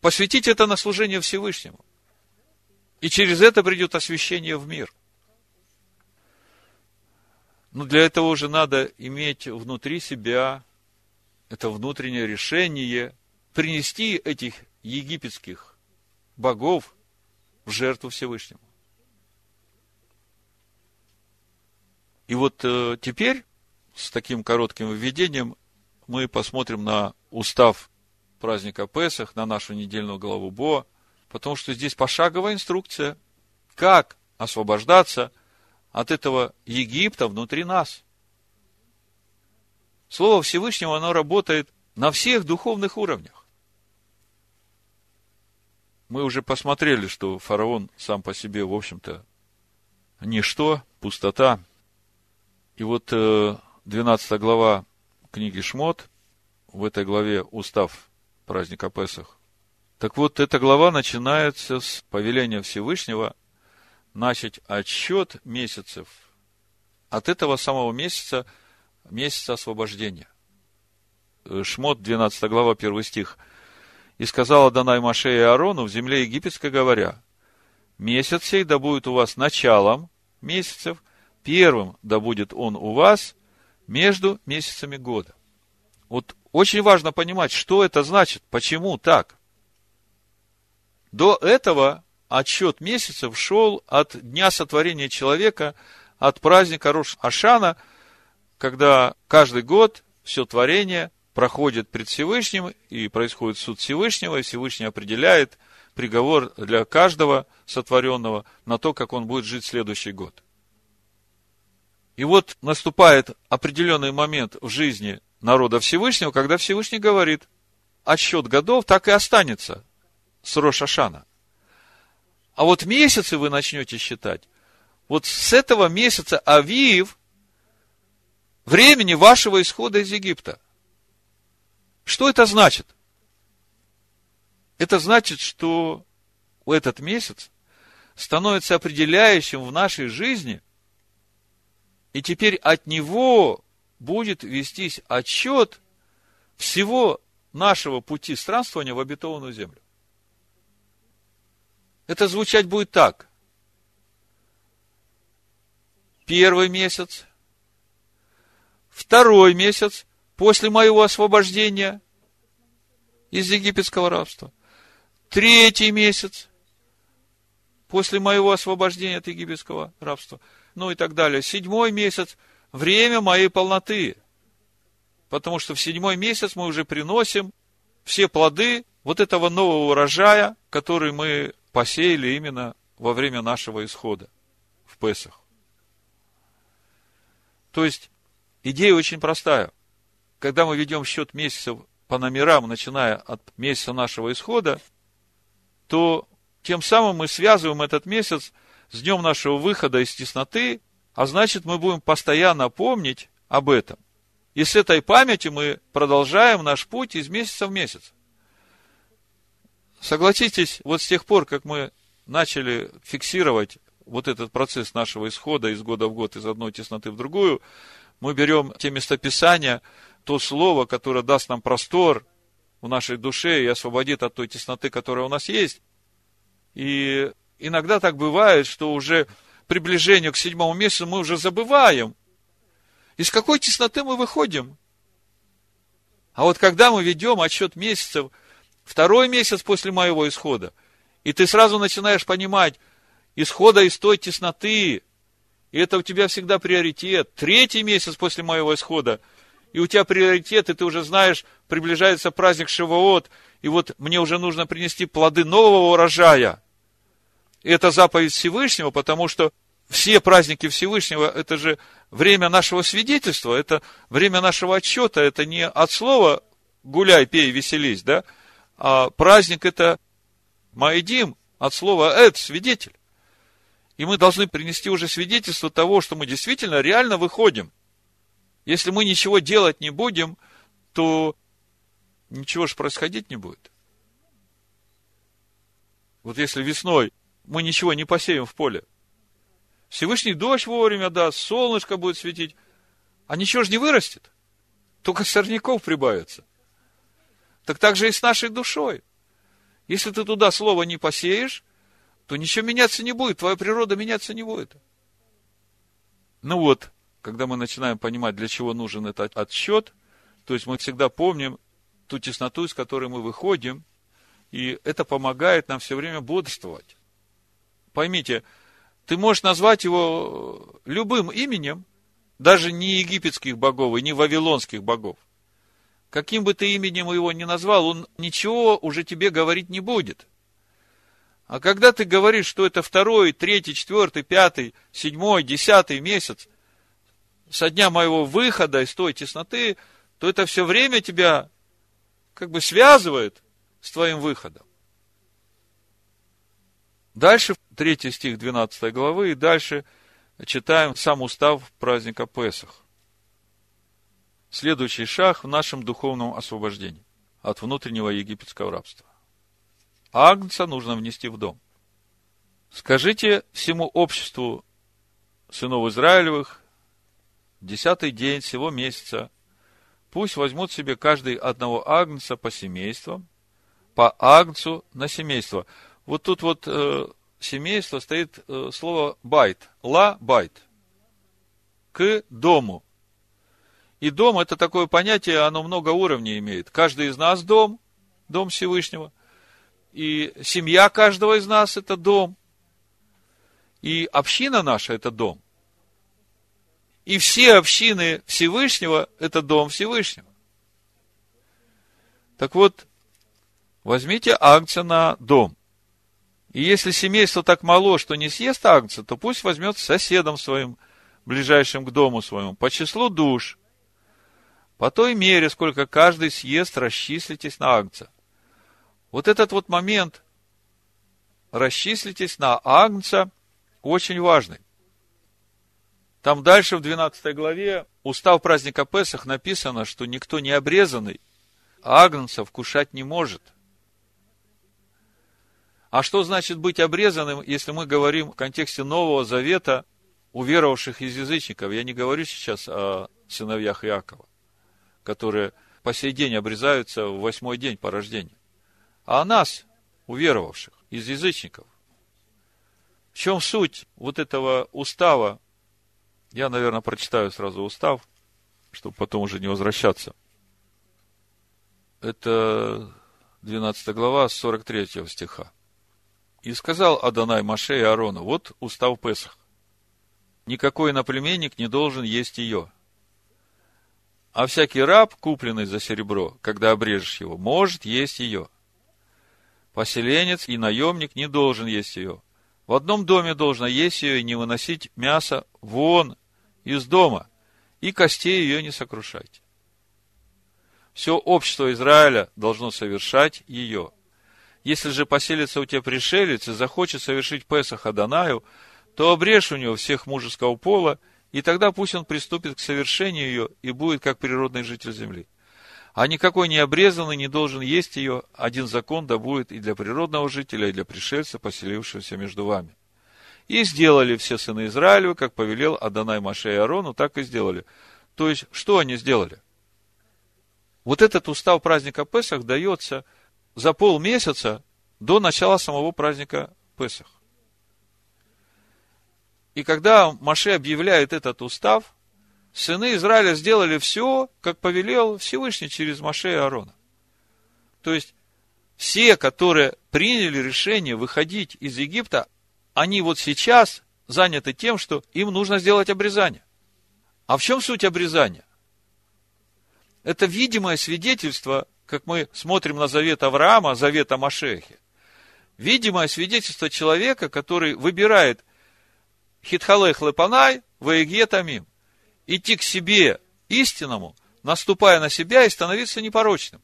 Посвятите это на служение Всевышнему. И через это придет освящение в мир. Но для этого уже надо иметь внутри себя это внутреннее решение принести этих египетских богов в жертву Всевышнему. И вот э, теперь, с таким коротким введением, мы посмотрим на устав праздника Песах, на нашу недельную главу Бо, потому что здесь пошаговая инструкция, как освобождаться от этого Египта внутри нас. Слово Всевышнего, оно работает на всех духовных уровнях. Мы уже посмотрели, что фараон сам по себе, в общем-то, ничто, пустота. И вот 12 э, глава книги Шмот, в этой главе устав праздника Песах. Так вот, эта глава начинается с повеления Всевышнего начать отсчет месяцев от этого самого месяца, месяца освобождения. Э, Шмот, 12 глава, 1 стих – и сказала Данай Маше и Аарону в земле египетской, говоря, месяц сей да будет у вас началом месяцев, первым да будет он у вас между месяцами года. Вот очень важно понимать, что это значит, почему так. До этого отсчет месяцев шел от дня сотворения человека, от праздника Рош Ашана, когда каждый год все творение проходит пред Всевышним, и происходит суд Всевышнего, и Всевышний определяет приговор для каждого сотворенного на то, как он будет жить следующий год. И вот наступает определенный момент в жизни народа Всевышнего, когда Всевышний говорит, отсчет годов так и останется с Рошашана. А вот месяцы вы начнете считать. Вот с этого месяца Авиев, времени вашего исхода из Египта. Что это значит? Это значит, что этот месяц становится определяющим в нашей жизни, и теперь от него будет вестись отчет всего нашего пути странствования в обетованную землю. Это звучать будет так. Первый месяц, второй месяц после моего освобождения из египетского рабства, третий месяц после моего освобождения от египетского рабства, ну и так далее. Седьмой месяц – время моей полноты. Потому что в седьмой месяц мы уже приносим все плоды вот этого нового урожая, который мы посеяли именно во время нашего исхода в Песах. То есть, идея очень простая. Когда мы ведем счет месяцев по номерам, начиная от месяца нашего исхода, то тем самым мы связываем этот месяц с днем нашего выхода из тесноты, а значит, мы будем постоянно помнить об этом. И с этой памяти мы продолжаем наш путь из месяца в месяц. Согласитесь, вот с тех пор, как мы начали фиксировать вот этот процесс нашего исхода из года в год, из одной тесноты в другую, мы берем те местописания, то слово, которое даст нам простор в нашей душе и освободит от той тесноты, которая у нас есть. И иногда так бывает, что уже приближение к седьмому месяцу мы уже забываем, из какой тесноты мы выходим. А вот когда мы ведем отсчет месяцев – второй месяц после моего исхода, и ты сразу начинаешь понимать, исхода из той тесноты, и это у тебя всегда приоритет. Третий месяц после моего исхода, и у тебя приоритет, и ты уже знаешь, приближается праздник Шивоот, и вот мне уже нужно принести плоды нового урожая. Это заповедь Всевышнего, потому что все праздники Всевышнего, это же время нашего свидетельства, это время нашего отчета, это не от слова гуляй, пей, веселись, да, а праздник это Маидим от слова «эд», свидетель. И мы должны принести уже свидетельство того, что мы действительно реально выходим. Если мы ничего делать не будем, то ничего же происходить не будет. Вот если весной мы ничего не посеем в поле, Всевышний дождь вовремя даст, солнышко будет светить, а ничего же не вырастет. Только сорняков прибавится – так так же и с нашей душой. Если ты туда слово не посеешь, то ничего меняться не будет, твоя природа меняться не будет. Ну вот, когда мы начинаем понимать, для чего нужен этот отсчет, то есть мы всегда помним ту тесноту, из которой мы выходим, и это помогает нам все время бодрствовать. Поймите, ты можешь назвать его любым именем, даже не египетских богов и не вавилонских богов каким бы ты именем его ни назвал, он ничего уже тебе говорить не будет. А когда ты говоришь, что это второй, третий, четвертый, пятый, седьмой, десятый месяц со дня моего выхода из той тесноты, то это все время тебя как бы связывает с твоим выходом. Дальше, третий стих 12 главы, и дальше читаем сам устав праздника Песах следующий шаг в нашем духовном освобождении от внутреннего египетского рабства. Агнца нужно внести в дом. Скажите всему обществу сынов Израилевых, десятый день сего месяца, пусть возьмут себе каждый одного агнца по семействам, по агнцу на семейство. Вот тут вот э, семейство стоит э, слово בית, לבית, к дому. И дом это такое понятие, оно много уровней имеет. Каждый из нас дом, дом Всевышнего. И семья каждого из нас это дом. И община наша это дом. И все общины Всевышнего это дом Всевышнего. Так вот, возьмите акция на дом. И если семейство так мало, что не съест акция, то пусть возьмет соседом своим ближайшим к дому своему, по числу душ, по той мере, сколько каждый съест, расчислитесь на агнца. Вот этот вот момент, расчислитесь на агнца, очень важный. Там дальше в 12 главе устав праздника Песах написано, что никто не обрезанный агнца вкушать не может. А что значит быть обрезанным, если мы говорим в контексте Нового Завета уверовавших из язычников? Я не говорю сейчас о сыновьях Иакова, которые по сей день обрезаются в восьмой день по рождению. А о нас, уверовавших из язычников. В чем суть вот этого устава? Я, наверное, прочитаю сразу устав, чтобы потом уже не возвращаться. Это 12 глава, 43 стиха. И сказал Адонай Маше и Аарону, вот устав Песах. Никакой иноплеменник не должен есть ее. А всякий раб, купленный за серебро, когда обрежешь его, может есть ее. Поселенец и наемник не должен есть ее. В одном доме должно есть ее и не выносить мясо вон из дома, и костей ее не сокрушать. Все общество Израиля должно совершать ее. Если же поселится у тебя пришелец и захочет совершить Песах Адонаю, то обрежь у него всех мужеского пола, и тогда пусть он приступит к совершению ее и будет как природный житель земли. А никакой необрезанный не должен есть ее, один закон да будет и для природного жителя, и для пришельца, поселившегося между вами. И сделали все сыны Израилевы, как повелел Адонай Маше и Арону, так и сделали. То есть, что они сделали? Вот этот устав праздника Песах дается – за полмесяца до начала самого праздника Песах. И когда Маше объявляет этот устав, сыны Израиля сделали все, как повелел Всевышний через Маше и Аарона. То есть, все, которые приняли решение выходить из Египта, они вот сейчас заняты тем, что им нужно сделать обрезание. А в чем суть обрезания? Это видимое свидетельство как мы смотрим на завет Авраама, завет о Машехе, видимое свидетельство человека, который выбирает хитхалех лепанай, ваегетамим, идти к себе истинному, наступая на себя и становиться непорочным.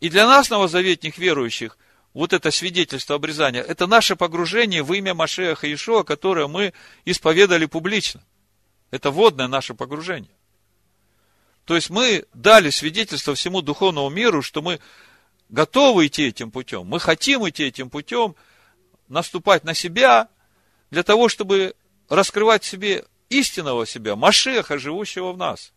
И для нас, новозаветных верующих, вот это свидетельство обрезания, это наше погружение в имя Машеха Иешуа, которое мы исповедали публично. Это водное наше погружение. То есть мы дали свидетельство всему духовному миру, что мы готовы идти этим путем, мы хотим идти этим путем, наступать на себя, для того, чтобы раскрывать себе истинного себя, Машеха, живущего в нас.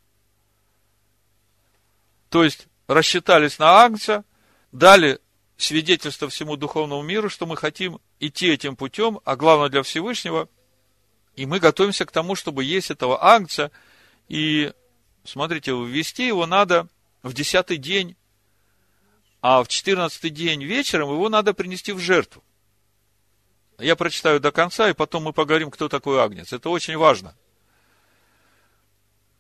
То есть, рассчитались на Агнца, дали свидетельство всему духовному миру, что мы хотим идти этим путем, а главное для Всевышнего, и мы готовимся к тому, чтобы есть этого Агнца, и смотрите, ввести его надо в десятый день, а в четырнадцатый день вечером его надо принести в жертву. Я прочитаю до конца, и потом мы поговорим, кто такой агнец. Это очень важно.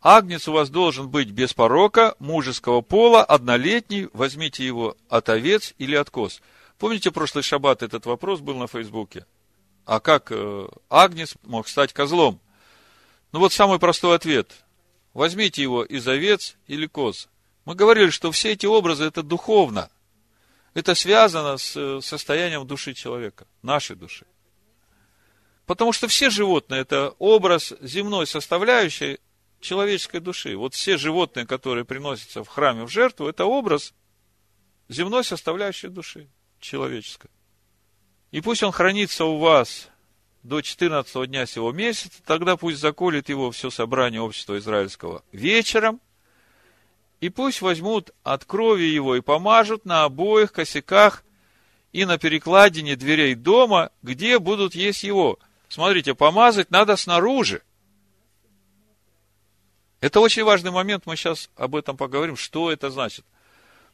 Агнец у вас должен быть без порока, мужеского пола, однолетний. Возьмите его от овец или от коз. Помните, прошлый шаббат этот вопрос был на Фейсбуке? А как э, агнец мог стать козлом? Ну вот самый простой ответ. Возьмите его из овец или коз. Мы говорили, что все эти образы это духовно. Это связано с э, состоянием души человека, нашей души. Потому что все животные это образ земной составляющей человеческой души. Вот все животные, которые приносятся в храме в жертву, это образ земной составляющей души человеческой. И пусть он хранится у вас до 14 дня сего месяца, тогда пусть заколет его все собрание общества израильского вечером, и пусть возьмут от крови его и помажут на обоих косяках и на перекладине дверей дома, где будут есть его. Смотрите, помазать надо снаружи. Это очень важный момент, мы сейчас об этом поговорим, что это значит.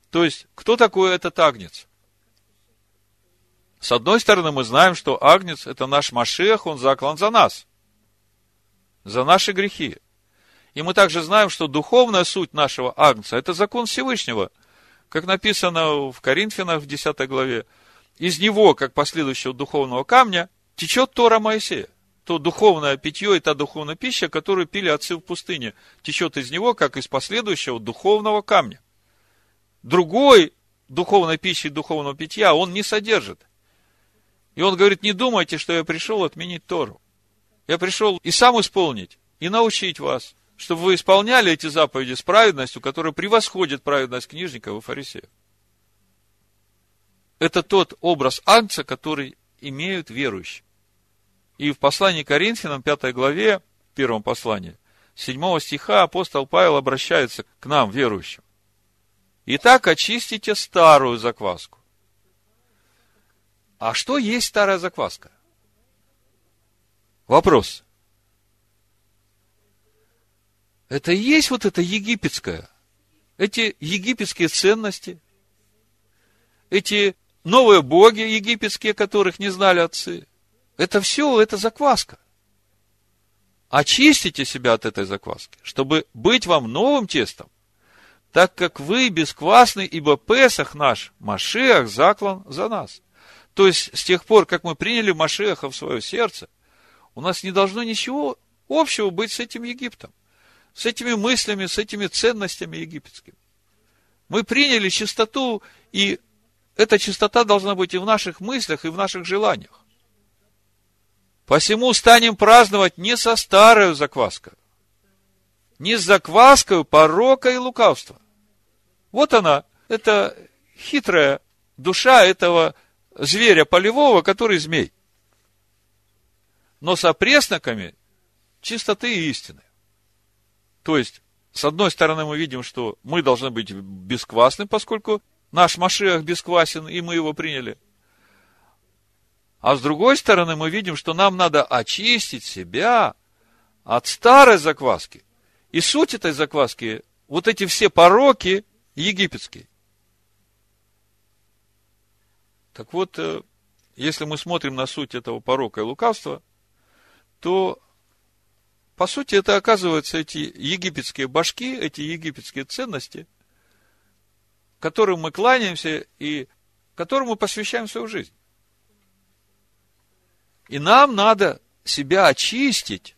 То есть, кто такой этот агнец? С одной стороны, мы знаем, что Агнец – это наш Машех, он заклан за нас, за наши грехи. И мы также знаем, что духовная суть нашего Агнца – это закон Всевышнего. Как написано в Коринфянах в 10 главе, из него, как последующего духовного камня, течет Тора Моисея. то духовное питье и та духовная пища, которую пили отцы в пустыне, течет из него, как из последующего духовного камня. Другой духовной пищи и духовного питья он не содержит. И он говорит, не думайте, что я пришел отменить Тору. Я пришел и сам исполнить, и научить вас, чтобы вы исполняли эти заповеди с праведностью, которая превосходит праведность книжников и фарисеев. Это тот образ Агнца, который имеют верующие. И в послании Коринфянам, 5 главе, первом послании, 7 стиха апостол Павел обращается к нам, верующим. Итак, очистите старую закваску, а что есть старая закваска? Вопрос. Это и есть вот это египетское. Эти египетские ценности, эти новые боги египетские, которых не знали отцы. Это все, это закваска. Очистите себя от этой закваски, чтобы быть вам новым тестом, так как вы бесквасны, ибо Песах наш, Машех, заклан за нас. То есть, с тех пор, как мы приняли Машеха в свое сердце, у нас не должно ничего общего быть с этим Египтом, с этими мыслями, с этими ценностями египетскими. Мы приняли чистоту, и эта чистота должна быть и в наших мыслях, и в наших желаниях. Посему станем праздновать не со старой закваской, не с закваской порока и лукавства. Вот она, это хитрая душа этого зверя полевого, который змей. Но с опресноками чистоты и истины. То есть, с одной стороны, мы видим, что мы должны быть бесквасны, поскольку наш Машех бесквасен, и мы его приняли. А с другой стороны, мы видим, что нам надо очистить себя от старой закваски. И суть этой закваски, вот эти все пороки египетские. Так вот, э, если мы смотрим на суть этого порока и лукавства, то, по сути, это оказывается эти египетские башки, эти египетские ценности, которым мы кланяемся и которым мы посвящаем свою жизнь. И нам надо себя очистить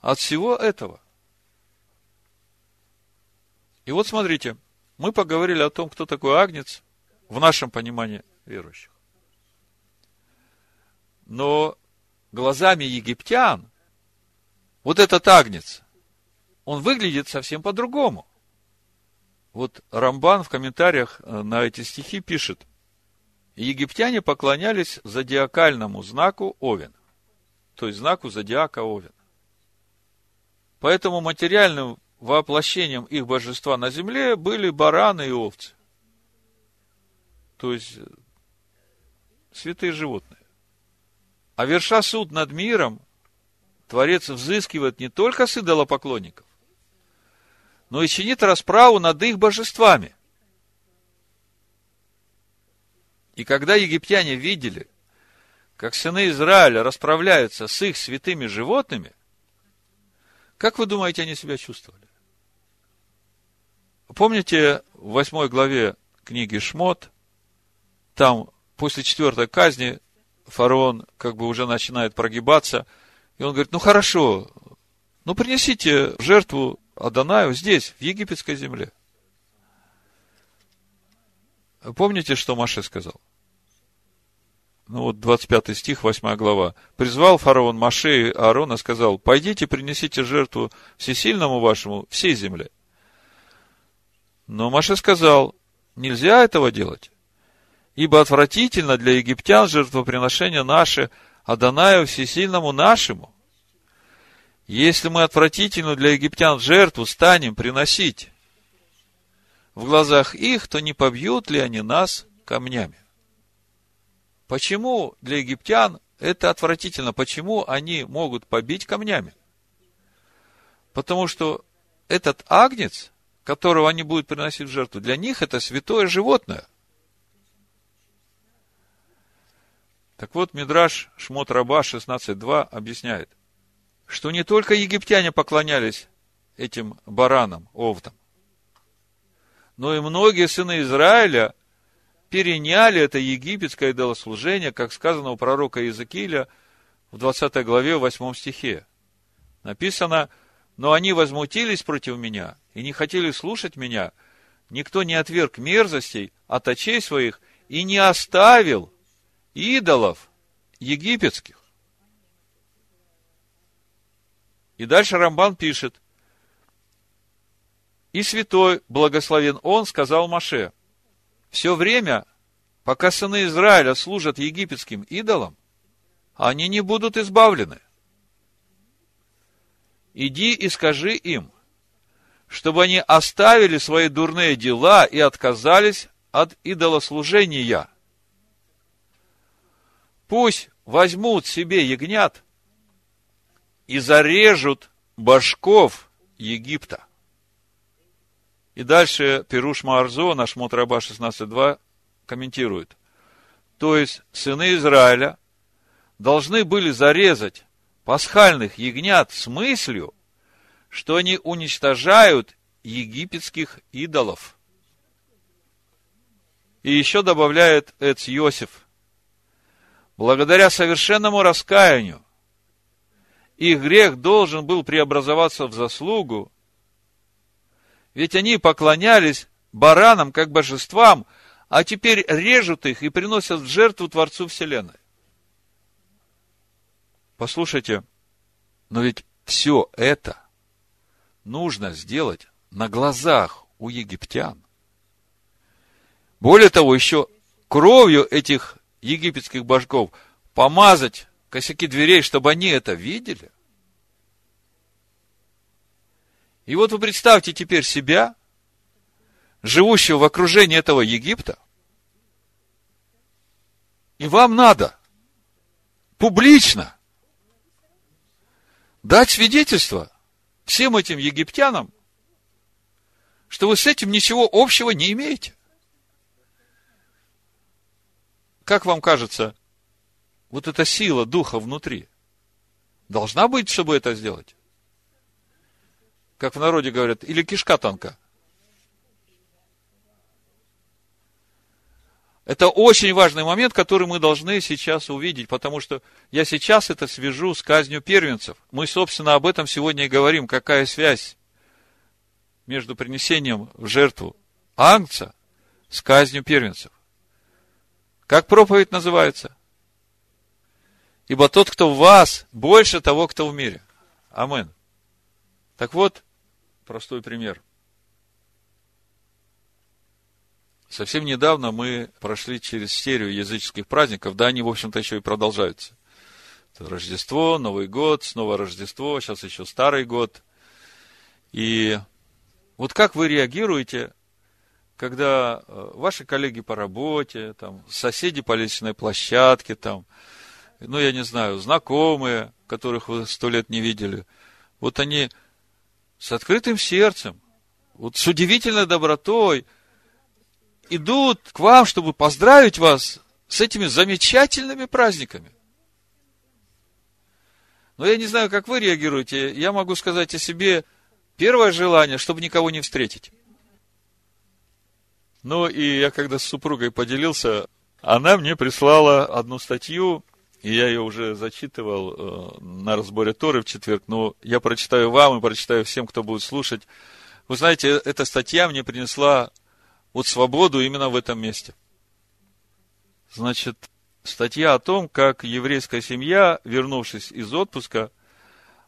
от всего этого. И вот смотрите, мы поговорили о том, кто такой агнец – в нашем понимании верующих. Но глазами египтян вот этот агнец, он выглядит совсем по-другому. Вот Рамбан в комментариях э, на эти стихи пишет, египтяне поклонялись зодиакальному знаку Овен, то есть знаку зодиака Овен. Поэтому материальным воплощением их божества на земле были бараны и овцы то есть святые животные. А верша суд над миром, Творец взыскивает не только с идолопоклонников, но и чинит расправу над их божествами. И когда египтяне видели, как сыны Израиля расправляются с их святыми животными, как вы думаете, они себя чувствовали? Помните в восьмой главе книги Шмот, там после четвертой казни фараон как бы уже начинает прогибаться, и он говорит, ну хорошо, ну принесите жертву Адонаю здесь, в египетской земле. Помните, что Маше сказал? Ну вот 25 стих, 8 глава. Призвал фараон Маше и Аарона, сказал, пойдите, принесите жертву всесильному вашему всей земле. Но Маше сказал, нельзя этого делать. Ибо отвратительно для египтян жертвоприношение наше Адонаю Всесильному нашему. Если мы отвратительно для египтян жертву станем приносить в глазах их, то не побьют ли они нас камнями? Почему для египтян это отвратительно? Почему они могут побить камнями? Потому что этот агнец, которого они будут приносить в жертву, для них это святое животное. Так вот, Мидраш Шмот Раба 16.2 объясняет, что не только египтяне поклонялись этим баранам, овдам, но и многие сыны Израиля переняли это египетское идолослужение, как сказано у пророка Иезекииля в 20 главе, в 8 стихе. Написано, но они возмутились против меня и не хотели слушать меня. Никто не отверг мерзостей от очей своих и не оставил идолов египетских. И дальше Рамбан пишет, и святой, благословен он, сказал Маше, все время, пока сыны Израиля служат египетским идолам, они не будут избавлены. Иди и скажи им, чтобы они оставили свои дурные дела и отказались от идолослужения. Пусть возьмут себе ягнят и зарежут башков Египта. И дальше Перуш Марзо, наш Мотраба 16.2, комментирует. То есть, сыны Израиля должны были зарезать пасхальных ягнят с мыслью, что они уничтожают египетских идолов. И еще добавляет Эц Йосиф, благодаря совершенному раскаянию, их грех должен был преобразоваться в заслугу, ведь они поклонялись баранам как божествам, а теперь режут их и приносят в жертву Творцу Вселенной. Послушайте, но ведь все это нужно сделать на глазах у египтян. Более того, еще кровью этих египетских божков помазать косяки дверей, чтобы они это видели. И вот вы представьте теперь себя, живущего в окружении этого Египта, и вам надо публично дать свидетельство всем этим египтянам, что вы с этим ничего общего не имеете. Как вам кажется, вот эта сила духа внутри должна быть, чтобы это сделать? как в народе говорят, или кишка танка. Это очень важный момент, который мы должны сейчас увидеть, потому что я сейчас это свяжу с казнью первенцев. Мы, собственно, об этом сегодня и говорим, какая связь между принесением в жертву ангца с казнью первенцев. Как проповедь называется? Ибо тот, кто в вас, больше того, кто в мире. Амин. Так вот, простой пример. Совсем недавно мы прошли через серию языческих праздников, да, они, в общем-то, еще и продолжаются. Это Рождество, Новый год, снова Рождество, сейчас еще Старый год. И вот как вы реагируете, когда э, ваши коллеги по работе, там, соседи по лестничной площадке, там, ну, я не знаю, знакомые, которых вы сто лет не видели, вот они с открытым сердцем, вот с удивительной добротой идут к вам, чтобы поздравить вас с этими замечательными праздниками. Но я не знаю, как вы реагируете. Я могу сказать о себе первое желание, чтобы никого не встретить. Ну, и я когда с супругой поделился, она мне прислала одну статью, и я ее уже зачитывал э, на разборе Торы в четверг, но я прочитаю вам и прочитаю всем, кто будет слушать. Вы знаете, эта статья мне принесла вот свободу именно в этом месте. Значит, статья о том, как еврейская семья, вернувшись из отпуска,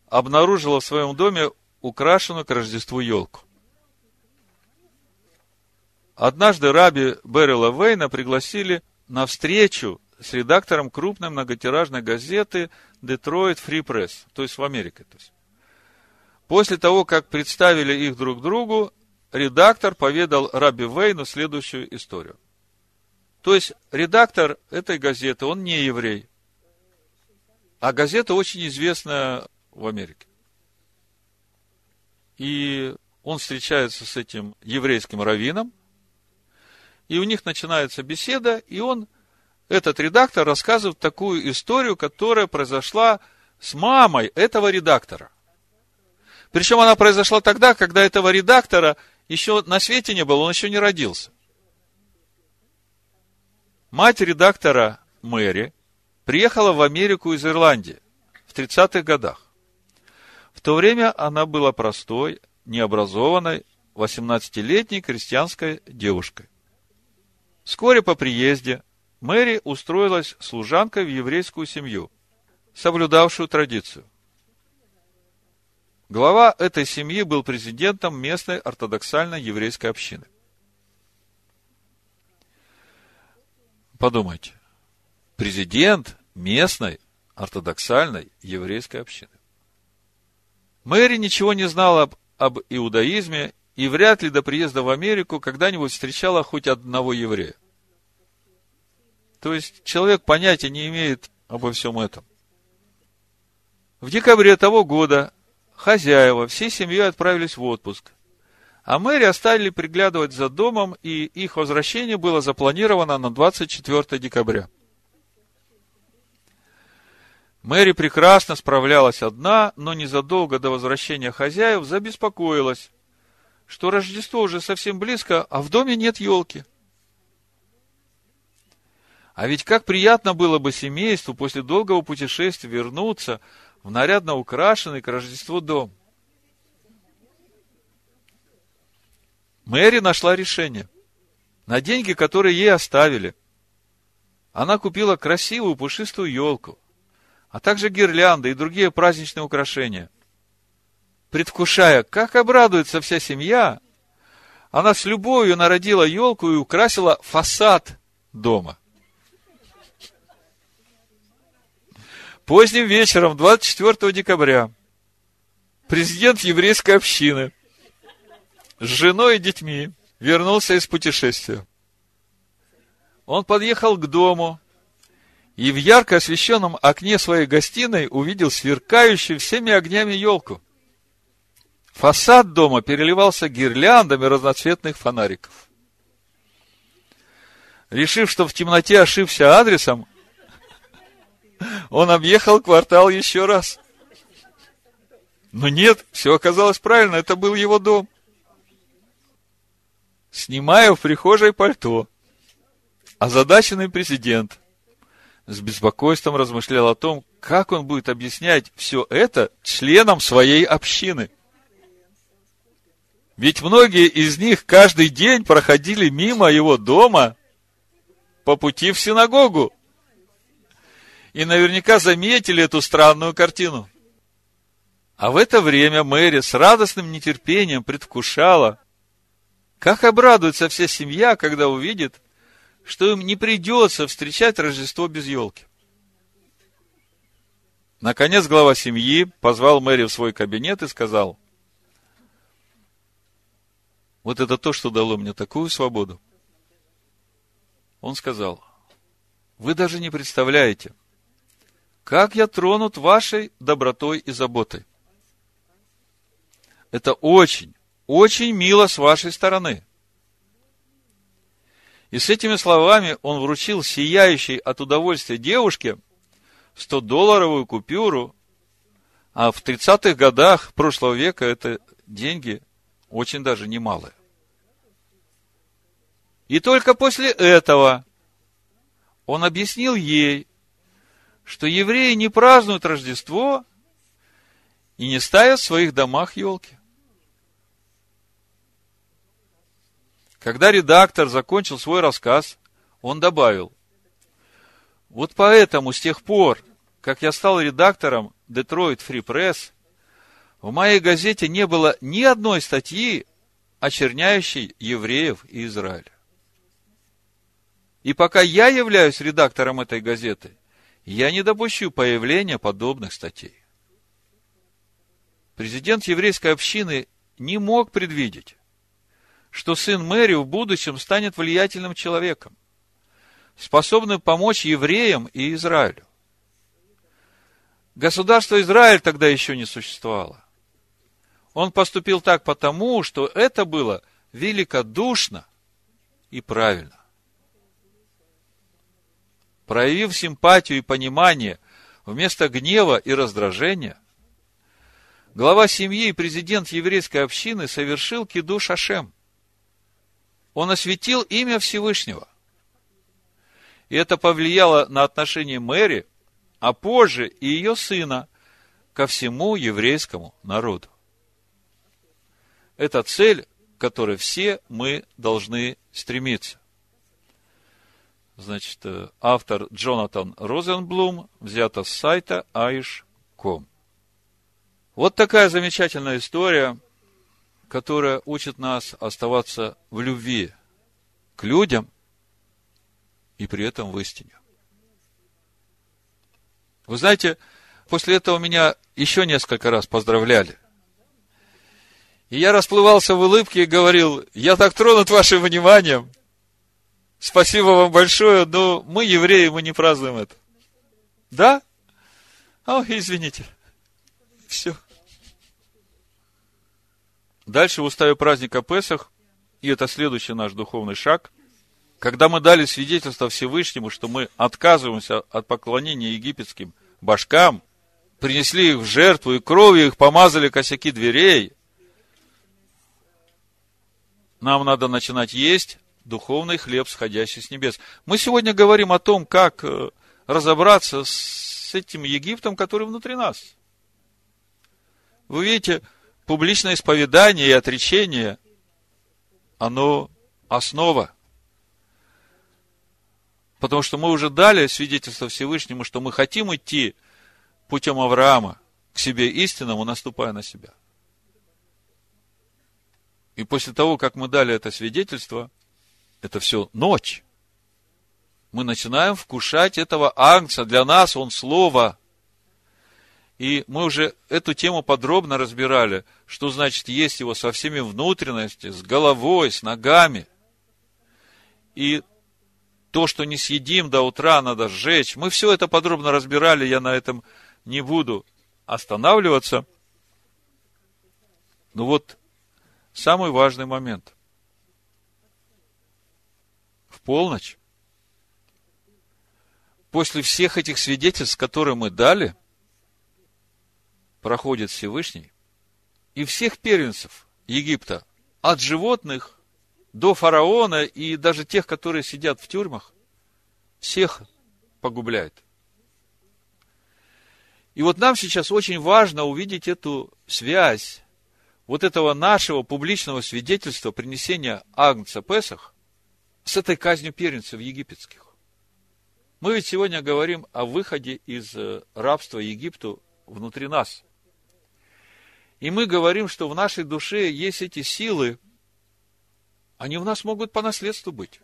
обнаружила в своем доме украшенную к Рождеству елку. Однажды раби Беррила Вейна пригласили на встречу с редактором крупной многотиражной газеты Detroit Free Press, то есть в Америке. То есть. После того, как представили их друг другу, редактор поведал Раби Вейну следующую историю. То есть, редактор этой газеты, он не еврей, а газета очень известная в Америке. И он встречается с этим еврейским раввином, и у них начинается беседа, и он этот редактор рассказывает такую историю, которая произошла с мамой этого редактора. Причем она произошла тогда, когда этого редактора еще на свете не было, он еще не родился. Мать редактора Мэри приехала в Америку из Ирландии. 30-х годах. В то время она была простой, необразованной, 18-летней крестьянской девушкой. Вскоре по приезде Мэри устроилась служанкой в еврейскую семью, соблюдавшую традицию. Глава этой семьи был президентом местной ортодоксальной еврейской общины. Подумайте, президент местной ортодоксальной еврейской общины. Мэри ничего не знала об, об иудаизме и вряд ли до приезда в Америку когда-нибудь встречала хоть одного еврея. То есть человек понятия не имеет обо всем этом. В декабре того года хозяева всей семьей отправились в отпуск, а Мэри оставили приглядывать за домом, и их возвращение было запланировано на 24 декабря. Мэри прекрасно справлялась одна, но незадолго до возвращения хозяев забеспокоилась, что Рождество уже совсем близко, а в доме нет елки. А ведь как приятно было бы семейству после долгого путешествия вернуться в нарядно украшенный к Рождеству дом. Мэри нашла решение. На деньги, которые ей оставили, она купила красивую пушистую елку, а также гирлянды и другие праздничные украшения. Предвкушая, как обрадуется вся семья, она с любовью народила елку и украсила фасад дома. Поздним вечером 24 декабря президент еврейской общины с женой и детьми вернулся из путешествия. Он подъехал к дому и в ярко освещенном окне своей гостиной увидел сверкающую всеми огнями елку. Фасад дома переливался гирляндами разноцветных фонариков. Решив, что в темноте ошибся адресом, он объехал квартал еще раз. Но нет, все оказалось правильно, это был его дом. Снимая в прихожей пальто, озадаченный президент с беспокойством размышлял о том, как он будет объяснять все это членам своей общины. Ведь многие из них каждый день проходили мимо его дома по пути в синагогу. И наверняка заметили эту странную картину. А в это время Мэри с радостным нетерпением предвкушала, как обрадуется вся семья, когда увидит, что им не придется встречать Рождество без елки. Наконец глава семьи позвал Мэри в свой кабинет и сказал, вот это то, что дало мне такую свободу. Он сказал, вы даже не представляете, как я тронут вашей добротой и заботой. Это очень, очень мило с вашей стороны. И с этими словами он вручил сияющей от удовольствия девушке 100-долларовую купюру, а в 30-х годах прошлого века это деньги очень даже немалые. И только после этого он объяснил ей, что евреи не празднуют Рождество и не ставят в своих домах елки. Когда редактор закончил свой рассказ, он добавил, вот поэтому с тех пор, как я стал редактором Detroit Free Press, в моей газете не было ни одной статьи, очерняющей евреев и Израиля. И пока я являюсь редактором этой газеты, я не допущу появления подобных статей. Президент еврейской общины не мог предвидеть, что сын Мэри в будущем станет влиятельным человеком, способным помочь евреям и Израилю. Государство Израиль тогда еще не существовало. Он поступил так потому, что это было великодушно и правильно. Проявив симпатию и понимание вместо гнева и раздражения, глава семьи и президент еврейской общины совершил киду Шашем он осветил имя Всевышнего. И это повлияло на отношения Мэри, а позже и ее сына, ко всему еврейскому народу. Это цель, к которой все мы должны стремиться. Значит, э, автор Джонатан Розенблум взято с сайта aish.com. Вот такая замечательная история, которая учит нас оставаться в любви к людям и при этом в истине. Вы знаете, после этого меня еще несколько раз поздравляли. И я расплывался в улыбке и говорил, я так тронут вашим вниманием. Спасибо вам большое, но мы, евреи, мы не празднуем это. Да? О, извините. Все. Дальше в уставе праздника Песах, и это следующий наш духовный шаг, когда мы дали свидетельство Всевышнему, что мы отказываемся от поклонения египетским башкам, принесли их в жертву и кровью их помазали косяки дверей, нам надо начинать есть духовный хлеб, сходящий с небес. Мы сегодня говорим о том, как э, разобраться с этим Египтом, который внутри нас. Вы видите, публичное исповедание и отречение, оно основа. Потому что мы уже дали свидетельство Всевышнему, что мы хотим идти путем Авраама к себе истинному, наступая на себя. И после того, как мы дали это свидетельство, это все ночь. Мы начинаем вкушать этого агнца. Для нас он слово. И мы уже эту тему подробно разбирали, что значит есть его со всеми внутренностями, с головой, с ногами. И то, что не съедим до утра, надо сжечь. Мы все это подробно разбирали, я на этом не буду останавливаться. Но вот самый важный момент. В полночь, после всех этих свидетельств, которые мы дали – проходит Всевышний, и всех первенцев Египта, от животных до фараона и даже тех, которые сидят в тюрьмах, всех погубляет. И вот нам сейчас очень важно увидеть эту связь вот этого нашего публичного свидетельства принесения Агнца Песах с этой казнью первенцев египетских. Мы ведь сегодня говорим о выходе из э, рабства Египту внутри нас. И мы говорим, что в нашей душе есть эти силы, они в нас могут по наследству быть.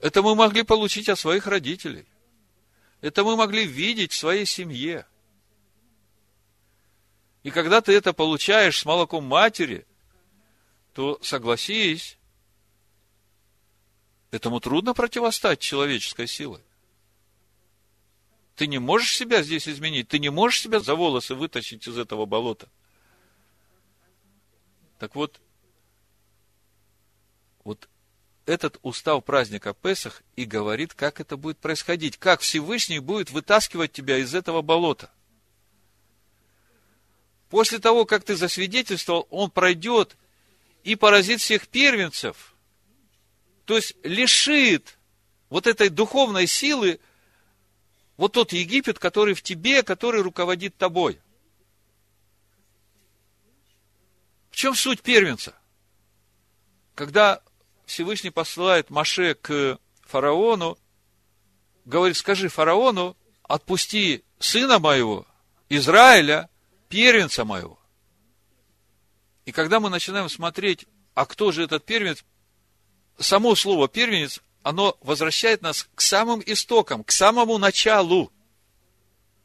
Это мы могли получить от своих родителей. Это мы могли видеть в своей семье. И когда ты это получаешь с молоком матери, то согласись, этому трудно противостать человеческой силой. Ты не можешь себя здесь изменить. Ты не можешь себя за волосы вытащить из этого болота. Так вот, вот этот устав праздника Песах и говорит, как это будет происходить, как Всевышний будет вытаскивать тебя из этого болота. После того, как ты засвидетельствовал, он пройдет и поразит всех первенцев, то есть лишит вот этой духовной силы вот тот Египет, который в тебе, который руководит тобой. В чем суть первенца? Когда Всевышний посылает Маше к фараону, говорит, скажи фараону, отпусти сына моего, Израиля, первенца моего. И когда мы начинаем смотреть, а кто же этот первенец, само слово первенец оно возвращает нас к самым истокам, к самому началу,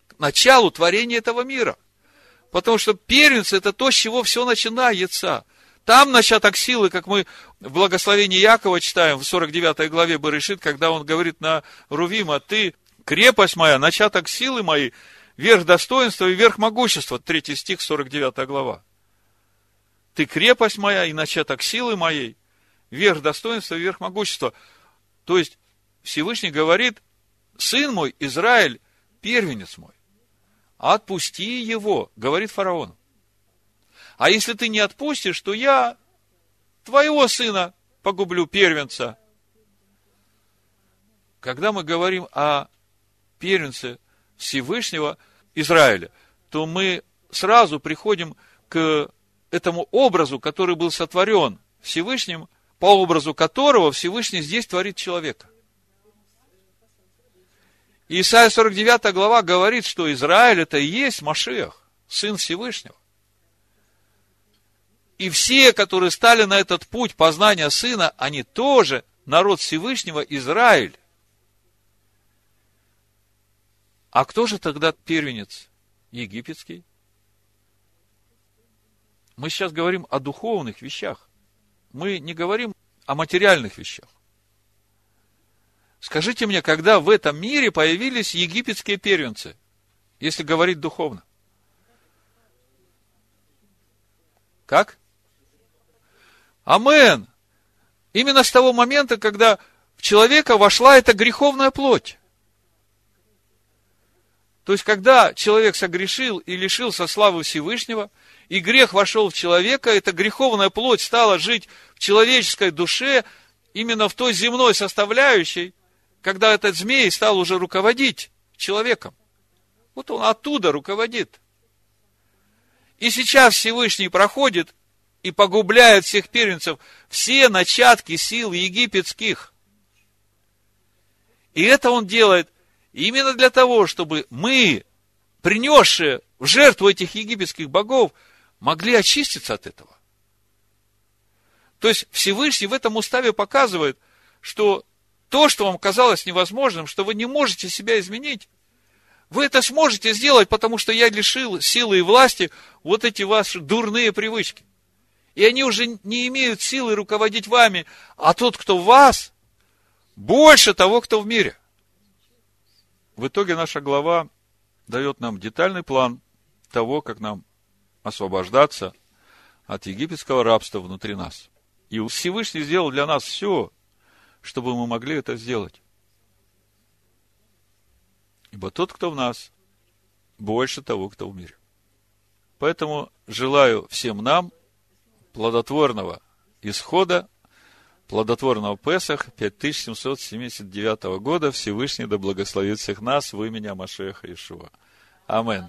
к началу творения этого мира. Потому что первенец – это то, с чего все начинается. Там начаток силы, как мы в благословении Якова читаем в 49 главе Барышит, когда он говорит на Рувима, ты крепость моя, начаток силы моей, верх достоинства и верх могущества. Третий стих, 49 глава. Ты крепость моя и начаток силы моей, верх достоинства и верх могущества. То есть, Всевышний говорит, сын мой, Израиль, первенец мой. Отпусти его, говорит фараон. А если ты не отпустишь, то я твоего сына погублю, первенца. Когда мы говорим о первенце Всевышнего Израиля, то мы сразу приходим к этому образу, который был сотворен Всевышним, по образу которого Всевышний здесь творит человека. Исайя 49 глава говорит, что Израиль это и есть Машиах, Сын Всевышнего. И все, которые стали на этот путь познания Сына, они тоже народ Всевышнего Израиль. А кто же тогда первенец египетский? Мы сейчас говорим о духовных вещах. Мы не говорим о материальных вещах. Скажите мне, когда в этом мире появились египетские первенцы, если говорить духовно? Как? Амен. Именно с того момента, когда в человека вошла эта греховная плоть. То есть, когда человек согрешил и лишился славы Всевышнего, и грех вошел в человека, эта греховная плоть стала жить в человеческой душе, именно в той земной составляющей, когда этот змей стал уже руководить человеком. Вот он оттуда руководит. И сейчас Всевышний проходит и погубляет всех первенцев, все начатки сил египетских. И это он делает именно для того, чтобы мы, принесшие в жертву этих египетских богов, могли очиститься от этого. То есть Всевышний в этом уставе показывает, что то, что вам казалось невозможным, что вы не можете себя изменить, вы это сможете сделать, потому что я лишил силы и власти вот эти ваши дурные привычки и они уже не имеют силы руководить вами, а тот, кто в вас, больше того, кто в мире. В итоге наша глава дает нам детальный план того, как нам освобождаться от египетского рабства внутри нас. И Всевышний сделал для нас все, чтобы мы могли это сделать. Ибо тот, кто в нас, больше того, кто в мире. Поэтому желаю всем нам плодотворного исхода, плодотворного Песах 5779 года. Всевышний да благословит всех нас в имени Машеха Ишуа. Амин.